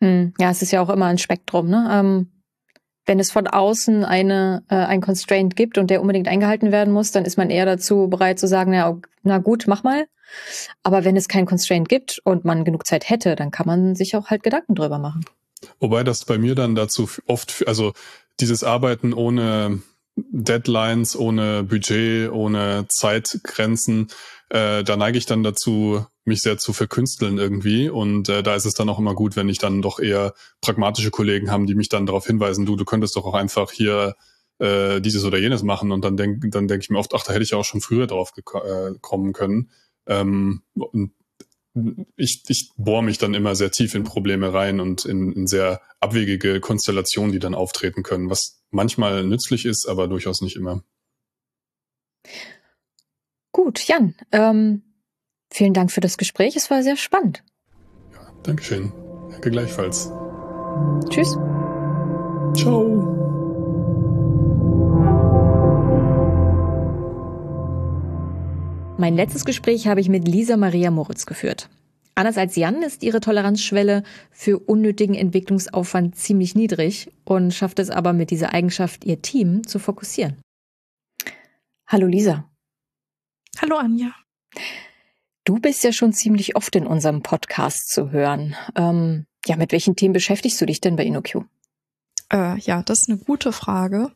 Hm, ja, es ist ja auch immer ein Spektrum, ne? Ähm, wenn es von außen eine, äh, ein Constraint gibt und der unbedingt eingehalten werden muss, dann ist man eher dazu bereit zu sagen, na, na gut, mach mal. Aber wenn es kein Constraint gibt und man genug Zeit hätte, dann kann man sich auch halt Gedanken drüber machen. Wobei das bei mir dann dazu oft, also dieses Arbeiten ohne Deadlines, ohne Budget, ohne Zeitgrenzen, äh, da neige ich dann dazu, mich sehr zu verkünsteln irgendwie. Und äh, da ist es dann auch immer gut, wenn ich dann doch eher pragmatische Kollegen haben, die mich dann darauf hinweisen, du, du könntest doch auch einfach hier äh, dieses oder jenes machen. Und dann denke dann denk ich mir oft, ach, da hätte ich auch schon früher drauf äh, kommen können. Ähm, und ich, ich bohre mich dann immer sehr tief in Probleme rein und in, in sehr abwegige Konstellationen, die dann auftreten können, was manchmal nützlich ist, aber durchaus nicht immer. Gut, Jan, ähm, vielen Dank für das Gespräch. Es war sehr spannend. Ja, Dankeschön. Danke gleichfalls. Tschüss. Ciao. Mein letztes Gespräch habe ich mit Lisa Maria Moritz geführt. Anders als Jan ist ihre Toleranzschwelle für unnötigen Entwicklungsaufwand ziemlich niedrig und schafft es aber mit dieser Eigenschaft, ihr Team zu fokussieren. Hallo Lisa. Hallo Anja. Du bist ja schon ziemlich oft in unserem Podcast zu hören. Ähm, ja, mit welchen Themen beschäftigst du dich denn bei InnoQ? Äh, ja, das ist eine gute Frage.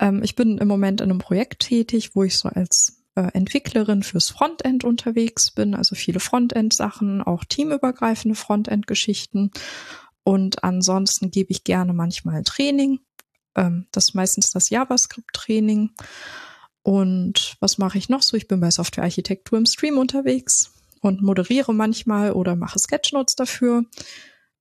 Ähm, ich bin im Moment in einem Projekt tätig, wo ich so als äh, Entwicklerin fürs Frontend unterwegs bin, also viele Frontend-Sachen, auch teamübergreifende Frontend-Geschichten. Und ansonsten gebe ich gerne manchmal Training. Ähm, das ist meistens das JavaScript-Training. Und was mache ich noch so? Ich bin bei Softwarearchitektur im Stream unterwegs und moderiere manchmal oder mache Sketchnotes dafür.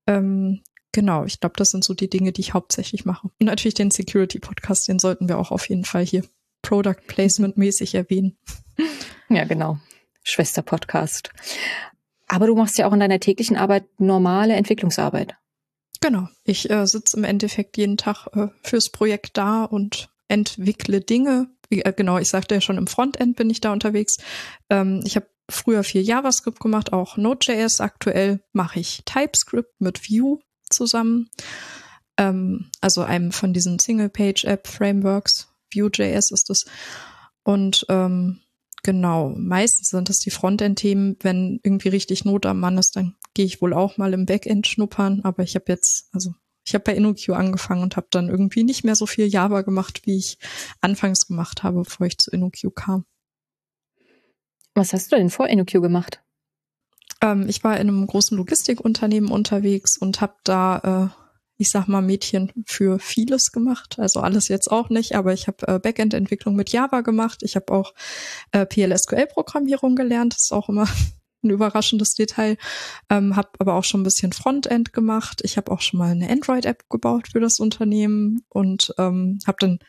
Ähm, genau, ich glaube, das sind so die Dinge, die ich hauptsächlich mache. Und natürlich den Security-Podcast, den sollten wir auch auf jeden Fall hier Product Placement mäßig erwähnen. Ja, genau. Schwester-Podcast. Aber du machst ja auch in deiner täglichen Arbeit normale Entwicklungsarbeit. Genau. Ich äh, sitze im Endeffekt jeden Tag äh, fürs Projekt da und entwickle Dinge. Äh, genau, ich sagte ja schon, im Frontend bin ich da unterwegs. Ähm, ich habe früher viel JavaScript gemacht, auch Node.js. Aktuell mache ich TypeScript mit Vue zusammen. Ähm, also einem von diesen Single-Page-App-Frameworks. Vue.js ist es. Und ähm, genau, meistens sind es die Frontend-Themen. Wenn irgendwie richtig Not am Mann ist, dann gehe ich wohl auch mal im Backend schnuppern. Aber ich habe jetzt, also ich habe bei InnoQ angefangen und habe dann irgendwie nicht mehr so viel Java gemacht, wie ich anfangs gemacht habe, bevor ich zu InnoQ kam. Was hast du denn vor InnoQ gemacht? Ähm, ich war in einem großen Logistikunternehmen unterwegs und habe da äh, ich sag mal, Mädchen für vieles gemacht. Also alles jetzt auch nicht, aber ich habe äh, Backend-Entwicklung mit Java gemacht. Ich habe auch äh, PLSQL-Programmierung gelernt. Das ist auch immer ein überraschendes Detail. Ähm, habe aber auch schon ein bisschen Frontend gemacht. Ich habe auch schon mal eine Android-App gebaut für das Unternehmen und ähm, habe dann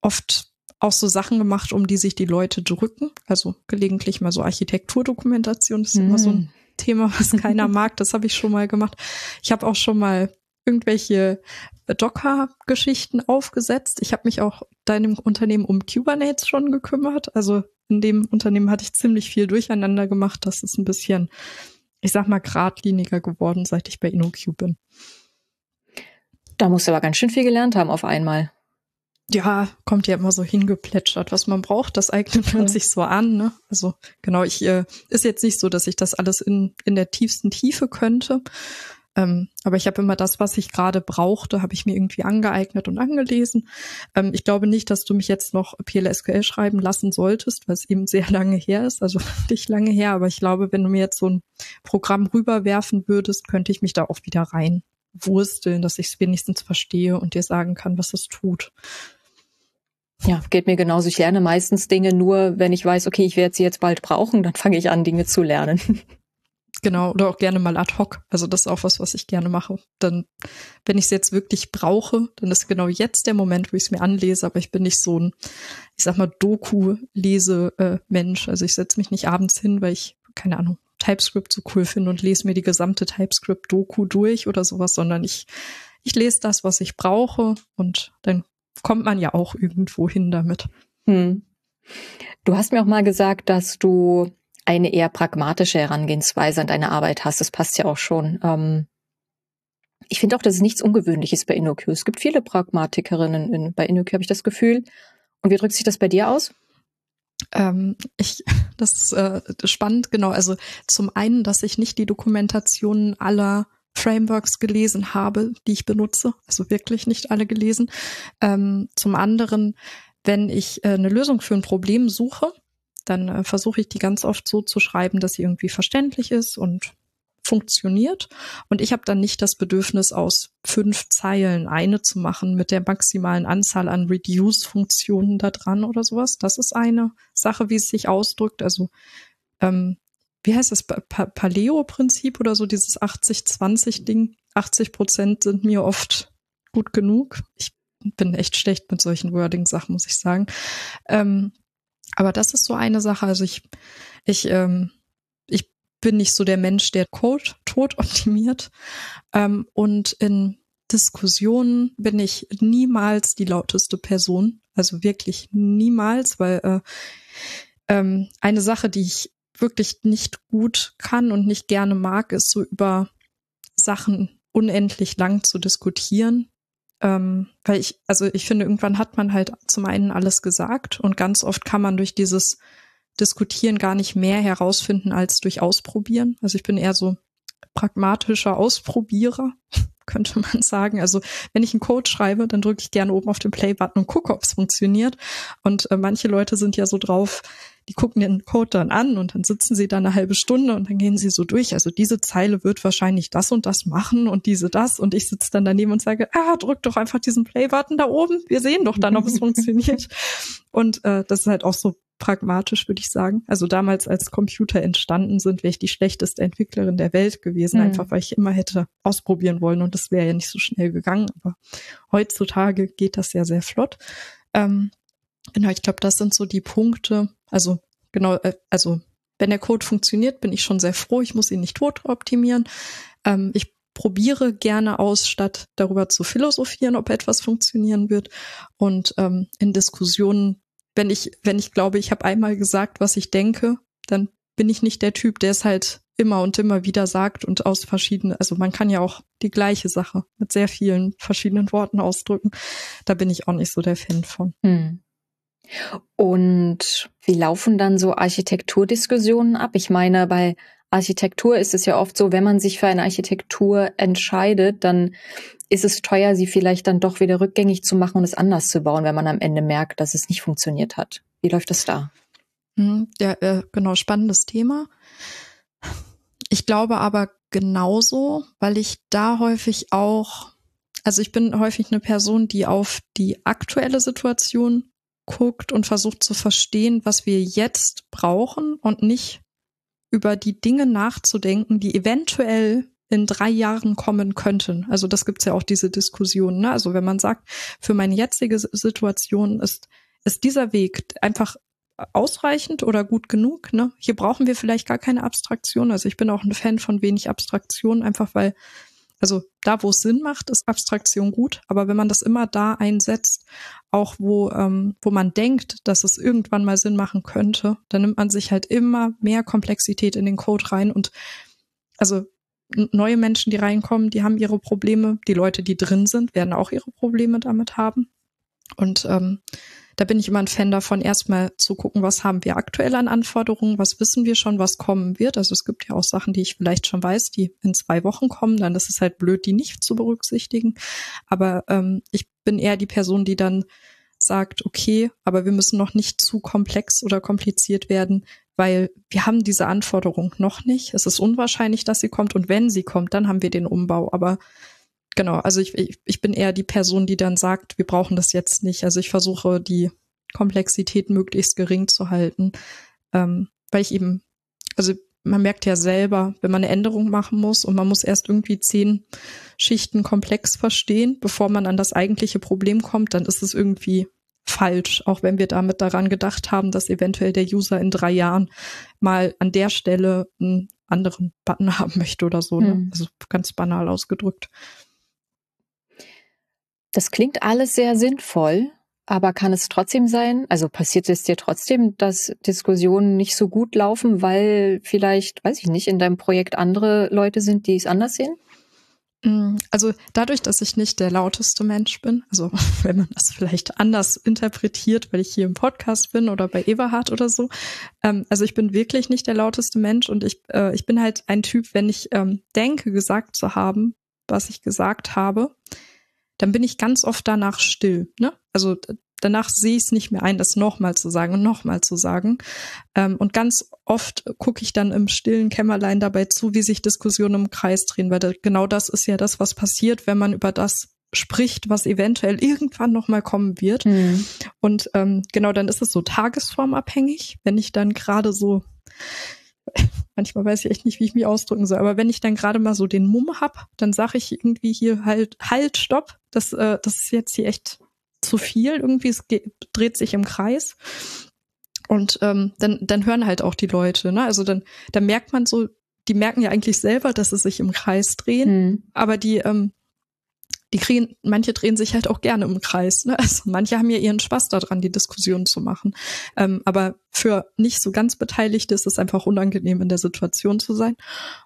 oft auch so Sachen gemacht, um die sich die Leute drücken. Also gelegentlich mal so Architekturdokumentation. Das ist mm. immer so ein mm. Thema, was keiner mag. Das habe ich schon mal gemacht. Ich habe auch schon mal irgendwelche Docker-Geschichten aufgesetzt. Ich habe mich auch deinem Unternehmen um Kubernetes schon gekümmert. Also in dem Unternehmen hatte ich ziemlich viel durcheinander gemacht. Das ist ein bisschen ich sag mal, geradliniger geworden, seit ich bei InnoQ bin. Da musst du aber ganz schön viel gelernt haben auf einmal. Ja, kommt ja immer so hingeplätschert. Was man braucht, das eignet man ja. sich so an. Ne? Also genau, ich äh, ist jetzt nicht so, dass ich das alles in, in der tiefsten Tiefe könnte. Ähm, aber ich habe immer das, was ich gerade brauchte, habe ich mir irgendwie angeeignet und angelesen. Ähm, ich glaube nicht, dass du mich jetzt noch PLSQL schreiben lassen solltest, weil es eben sehr lange her ist, also nicht lange her. Aber ich glaube, wenn du mir jetzt so ein Programm rüberwerfen würdest, könnte ich mich da auch wieder rein wursteln, dass ich es wenigstens verstehe und dir sagen kann, was es tut. Ja, geht mir genauso. Ich lerne meistens Dinge nur, wenn ich weiß, okay, ich werde sie jetzt bald brauchen, dann fange ich an, Dinge zu lernen. Genau, oder auch gerne mal ad hoc. Also das ist auch was, was ich gerne mache. Dann, wenn ich es jetzt wirklich brauche, dann ist genau jetzt der Moment, wo ich es mir anlese, aber ich bin nicht so ein, ich sag mal, Doku-Lese-Mensch. Also ich setze mich nicht abends hin, weil ich, keine Ahnung, TypeScript so cool finde und lese mir die gesamte TypeScript-Doku durch oder sowas, sondern ich, ich lese das, was ich brauche und dann kommt man ja auch irgendwo hin damit. Hm. Du hast mir auch mal gesagt, dass du eine eher pragmatische Herangehensweise an deine Arbeit hast. Das passt ja auch schon. Ähm, ich finde auch, dass es nichts Ungewöhnliches bei InnoQ. Es gibt viele Pragmatikerinnen in, bei InnoQ, habe ich das Gefühl. Und wie drückt sich das bei dir aus? Ähm, ich, das ist äh, spannend, genau. Also zum einen, dass ich nicht die Dokumentationen aller Frameworks gelesen habe, die ich benutze, also wirklich nicht alle gelesen. Ähm, zum anderen, wenn ich äh, eine Lösung für ein Problem suche, dann äh, versuche ich die ganz oft so zu schreiben, dass sie irgendwie verständlich ist und funktioniert. Und ich habe dann nicht das Bedürfnis, aus fünf Zeilen eine zu machen mit der maximalen Anzahl an Reduce-Funktionen da dran oder sowas. Das ist eine Sache, wie es sich ausdrückt. Also, ähm, wie heißt das? Pa Paleo-Prinzip oder so, dieses 80-20-Ding. 80 Prozent sind mir oft gut genug. Ich bin echt schlecht mit solchen Wording-Sachen, muss ich sagen. Ähm, aber das ist so eine Sache. Also ich, ich, ähm, ich bin nicht so der Mensch, der Code tot optimiert. Ähm, und in Diskussionen bin ich niemals die lauteste Person. Also wirklich niemals, weil äh, ähm, eine Sache, die ich wirklich nicht gut kann und nicht gerne mag, ist so über Sachen unendlich lang zu diskutieren. Ähm, weil ich, also ich finde, irgendwann hat man halt zum einen alles gesagt und ganz oft kann man durch dieses Diskutieren gar nicht mehr herausfinden als durch Ausprobieren. Also ich bin eher so pragmatischer Ausprobierer, könnte man sagen. Also wenn ich einen Code schreibe, dann drücke ich gerne oben auf den Play-Button und gucke, ob es funktioniert. Und äh, manche Leute sind ja so drauf, die gucken den Code dann an und dann sitzen sie da eine halbe Stunde und dann gehen sie so durch. Also diese Zeile wird wahrscheinlich das und das machen und diese das. Und ich sitze dann daneben und sage, ah, drück doch einfach diesen Play-Button da oben. Wir sehen doch dann, ob es funktioniert. Und äh, das ist halt auch so pragmatisch, würde ich sagen. Also damals, als Computer entstanden sind, wäre ich die schlechteste Entwicklerin der Welt gewesen, mhm. einfach weil ich immer hätte ausprobieren wollen und das wäre ja nicht so schnell gegangen. Aber heutzutage geht das ja sehr flott. Ähm, genau, ich glaube, das sind so die Punkte. Also genau, äh, also wenn der Code funktioniert, bin ich schon sehr froh. Ich muss ihn nicht tot optimieren. Ähm, ich probiere gerne aus, statt darüber zu philosophieren, ob etwas funktionieren wird. Und ähm, in Diskussionen wenn ich, wenn ich glaube, ich habe einmal gesagt, was ich denke, dann bin ich nicht der Typ, der es halt immer und immer wieder sagt und aus verschiedenen, also man kann ja auch die gleiche Sache mit sehr vielen verschiedenen Worten ausdrücken. Da bin ich auch nicht so der Fan von. Hm. Und wie laufen dann so Architekturdiskussionen ab? Ich meine, bei Architektur ist es ja oft so, wenn man sich für eine Architektur entscheidet, dann ist es teuer, sie vielleicht dann doch wieder rückgängig zu machen und es anders zu bauen, wenn man am Ende merkt, dass es nicht funktioniert hat. Wie läuft das da? Hm, ja, äh, genau, spannendes Thema. Ich glaube aber genauso, weil ich da häufig auch, also ich bin häufig eine Person, die auf die aktuelle Situation guckt und versucht zu verstehen, was wir jetzt brauchen und nicht über die Dinge nachzudenken, die eventuell in drei Jahren kommen könnten. Also das gibt's ja auch diese Diskussion. Ne? Also wenn man sagt, für meine jetzige Situation ist, ist dieser Weg einfach ausreichend oder gut genug. Ne? Hier brauchen wir vielleicht gar keine Abstraktion. Also ich bin auch ein Fan von wenig Abstraktion, einfach weil, also da, wo es Sinn macht, ist Abstraktion gut. Aber wenn man das immer da einsetzt, auch wo, ähm, wo man denkt, dass es irgendwann mal Sinn machen könnte, dann nimmt man sich halt immer mehr Komplexität in den Code rein und also neue Menschen, die reinkommen, die haben ihre Probleme. Die Leute, die drin sind, werden auch ihre Probleme damit haben. Und ähm, da bin ich immer ein Fan davon, erstmal zu gucken, was haben wir aktuell an Anforderungen, was wissen wir schon, was kommen wird. Also es gibt ja auch Sachen, die ich vielleicht schon weiß, die in zwei Wochen kommen, dann ist es halt blöd, die nicht zu berücksichtigen. Aber ähm, ich bin eher die Person, die dann sagt, okay, aber wir müssen noch nicht zu komplex oder kompliziert werden, weil wir haben diese Anforderung noch nicht. Es ist unwahrscheinlich, dass sie kommt und wenn sie kommt, dann haben wir den Umbau. Aber genau, also ich, ich, ich bin eher die Person, die dann sagt, wir brauchen das jetzt nicht. Also ich versuche die Komplexität möglichst gering zu halten, ähm, weil ich eben, also man merkt ja selber, wenn man eine Änderung machen muss und man muss erst irgendwie zehn Schichten komplex verstehen, bevor man an das eigentliche Problem kommt, dann ist es irgendwie falsch, auch wenn wir damit daran gedacht haben, dass eventuell der User in drei Jahren mal an der Stelle einen anderen Button haben möchte oder so. Ne? Mhm. Also ganz banal ausgedrückt. Das klingt alles sehr sinnvoll, aber kann es trotzdem sein, also passiert es dir trotzdem, dass Diskussionen nicht so gut laufen, weil vielleicht, weiß ich nicht, in deinem Projekt andere Leute sind, die es anders sehen? Mm, also dadurch, dass ich nicht der lauteste Mensch bin, also wenn man das vielleicht anders interpretiert, weil ich hier im Podcast bin oder bei Eberhard oder so, ähm, also ich bin wirklich nicht der lauteste Mensch und ich, äh, ich bin halt ein Typ, wenn ich ähm, denke, gesagt zu haben, was ich gesagt habe, dann bin ich ganz oft danach still. Ne? Also danach sehe ich es nicht mehr ein, das nochmal zu sagen und nochmal zu sagen. Ähm, und ganz oft gucke ich dann im stillen Kämmerlein dabei zu, wie sich Diskussionen im Kreis drehen, weil da, genau das ist ja das, was passiert, wenn man über das spricht, was eventuell irgendwann nochmal kommen wird. Mhm. Und ähm, genau dann ist es so tagesformabhängig, wenn ich dann gerade so manchmal weiß ich echt nicht, wie ich mich ausdrücken soll, aber wenn ich dann gerade mal so den Mumm hab, dann sage ich irgendwie hier halt, halt, stopp, das, äh, das ist jetzt hier echt zu viel irgendwie, es geht, dreht sich im Kreis. Und ähm, dann, dann hören halt auch die Leute, ne? Also dann, dann merkt man so, die merken ja eigentlich selber, dass sie sich im Kreis drehen, mhm. aber die, ähm, die kriegen, manche drehen sich halt auch gerne im Kreis. Ne? Also manche haben ja ihren Spaß daran, die Diskussion zu machen. Ähm, aber für nicht so ganz Beteiligte ist es einfach unangenehm, in der Situation zu sein.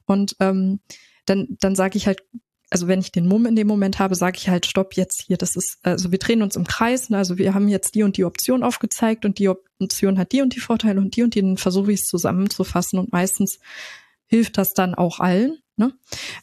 Und ähm, dann, dann sage ich halt also wenn ich den Mumm in dem Moment habe, sage ich halt, stopp jetzt hier, das ist, also wir drehen uns im Kreis, ne? also wir haben jetzt die und die Option aufgezeigt und die Option hat die und die Vorteile und die und die, dann versuche ich es zusammenzufassen und meistens hilft das dann auch allen. Ne?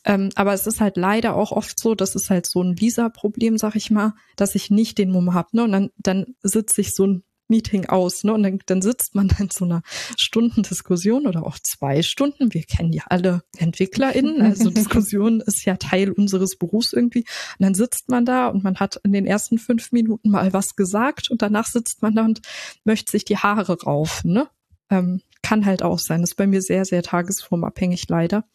Ähm, aber es ist halt leider auch oft so, das ist halt so ein Visa-Problem, sag ich mal, dass ich nicht den Mumm habe. Ne? Und dann, dann sitze ich so ein Meeting aus, ne? Und dann, dann sitzt man dann in so einer Stundendiskussion oder auch zwei Stunden. Wir kennen ja alle EntwicklerInnen, also Diskussion ist ja Teil unseres Berufs irgendwie. Und dann sitzt man da und man hat in den ersten fünf Minuten mal was gesagt und danach sitzt man da und möchte sich die Haare raufen, ne? Ähm, kann halt auch sein. Das ist bei mir sehr, sehr tagesformabhängig leider.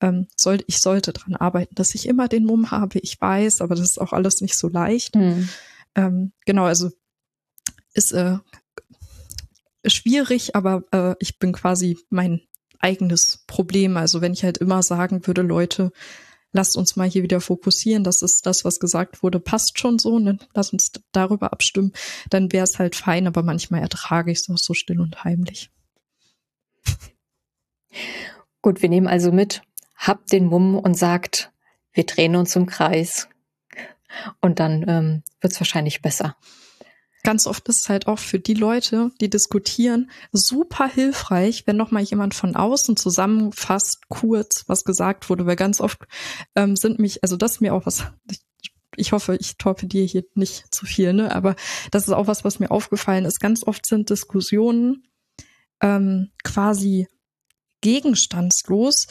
Ähm, soll, ich sollte dran arbeiten, dass ich immer den Mumm habe. Ich weiß, aber das ist auch alles nicht so leicht. Hm. Ähm, genau, also ist äh, schwierig, aber äh, ich bin quasi mein eigenes Problem. Also wenn ich halt immer sagen würde, Leute, lasst uns mal hier wieder fokussieren, das ist das, was gesagt wurde, passt schon so, ne? lass uns darüber abstimmen, dann wäre es halt fein, aber manchmal ertrage ich es auch so still und heimlich. Gut, wir nehmen also mit, habt den Mumm und sagt, wir drehen uns im Kreis. Und dann ähm, wird es wahrscheinlich besser ganz oft ist es halt auch für die Leute, die diskutieren, super hilfreich, wenn noch mal jemand von außen zusammenfasst, kurz, was gesagt wurde, weil ganz oft ähm, sind mich, also das ist mir auch was, ich, ich hoffe, ich torpediere hier nicht zu viel, ne, aber das ist auch was, was mir aufgefallen ist. Ganz oft sind Diskussionen ähm, quasi gegenstandslos,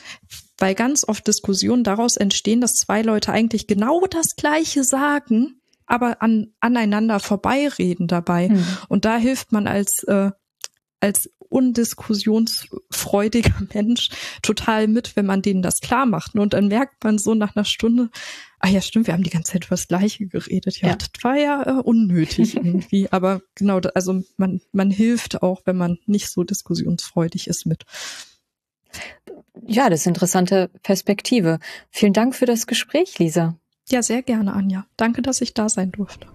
weil ganz oft Diskussionen daraus entstehen, dass zwei Leute eigentlich genau das Gleiche sagen, aber an, aneinander vorbeireden dabei. Mhm. Und da hilft man als, äh, als undiskussionsfreudiger Mensch total mit, wenn man denen das klar macht. Und dann merkt man so nach einer Stunde, ah ja, stimmt, wir haben die ganze Zeit über das Gleiche geredet. Ja, ja. das war ja äh, unnötig irgendwie. Aber genau, also man, man hilft auch, wenn man nicht so diskussionsfreudig ist mit. Ja, das ist eine interessante Perspektive. Vielen Dank für das Gespräch, Lisa. Ja, sehr gerne, Anja. Danke, dass ich da sein durfte.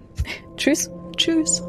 Tschüss. Tschüss.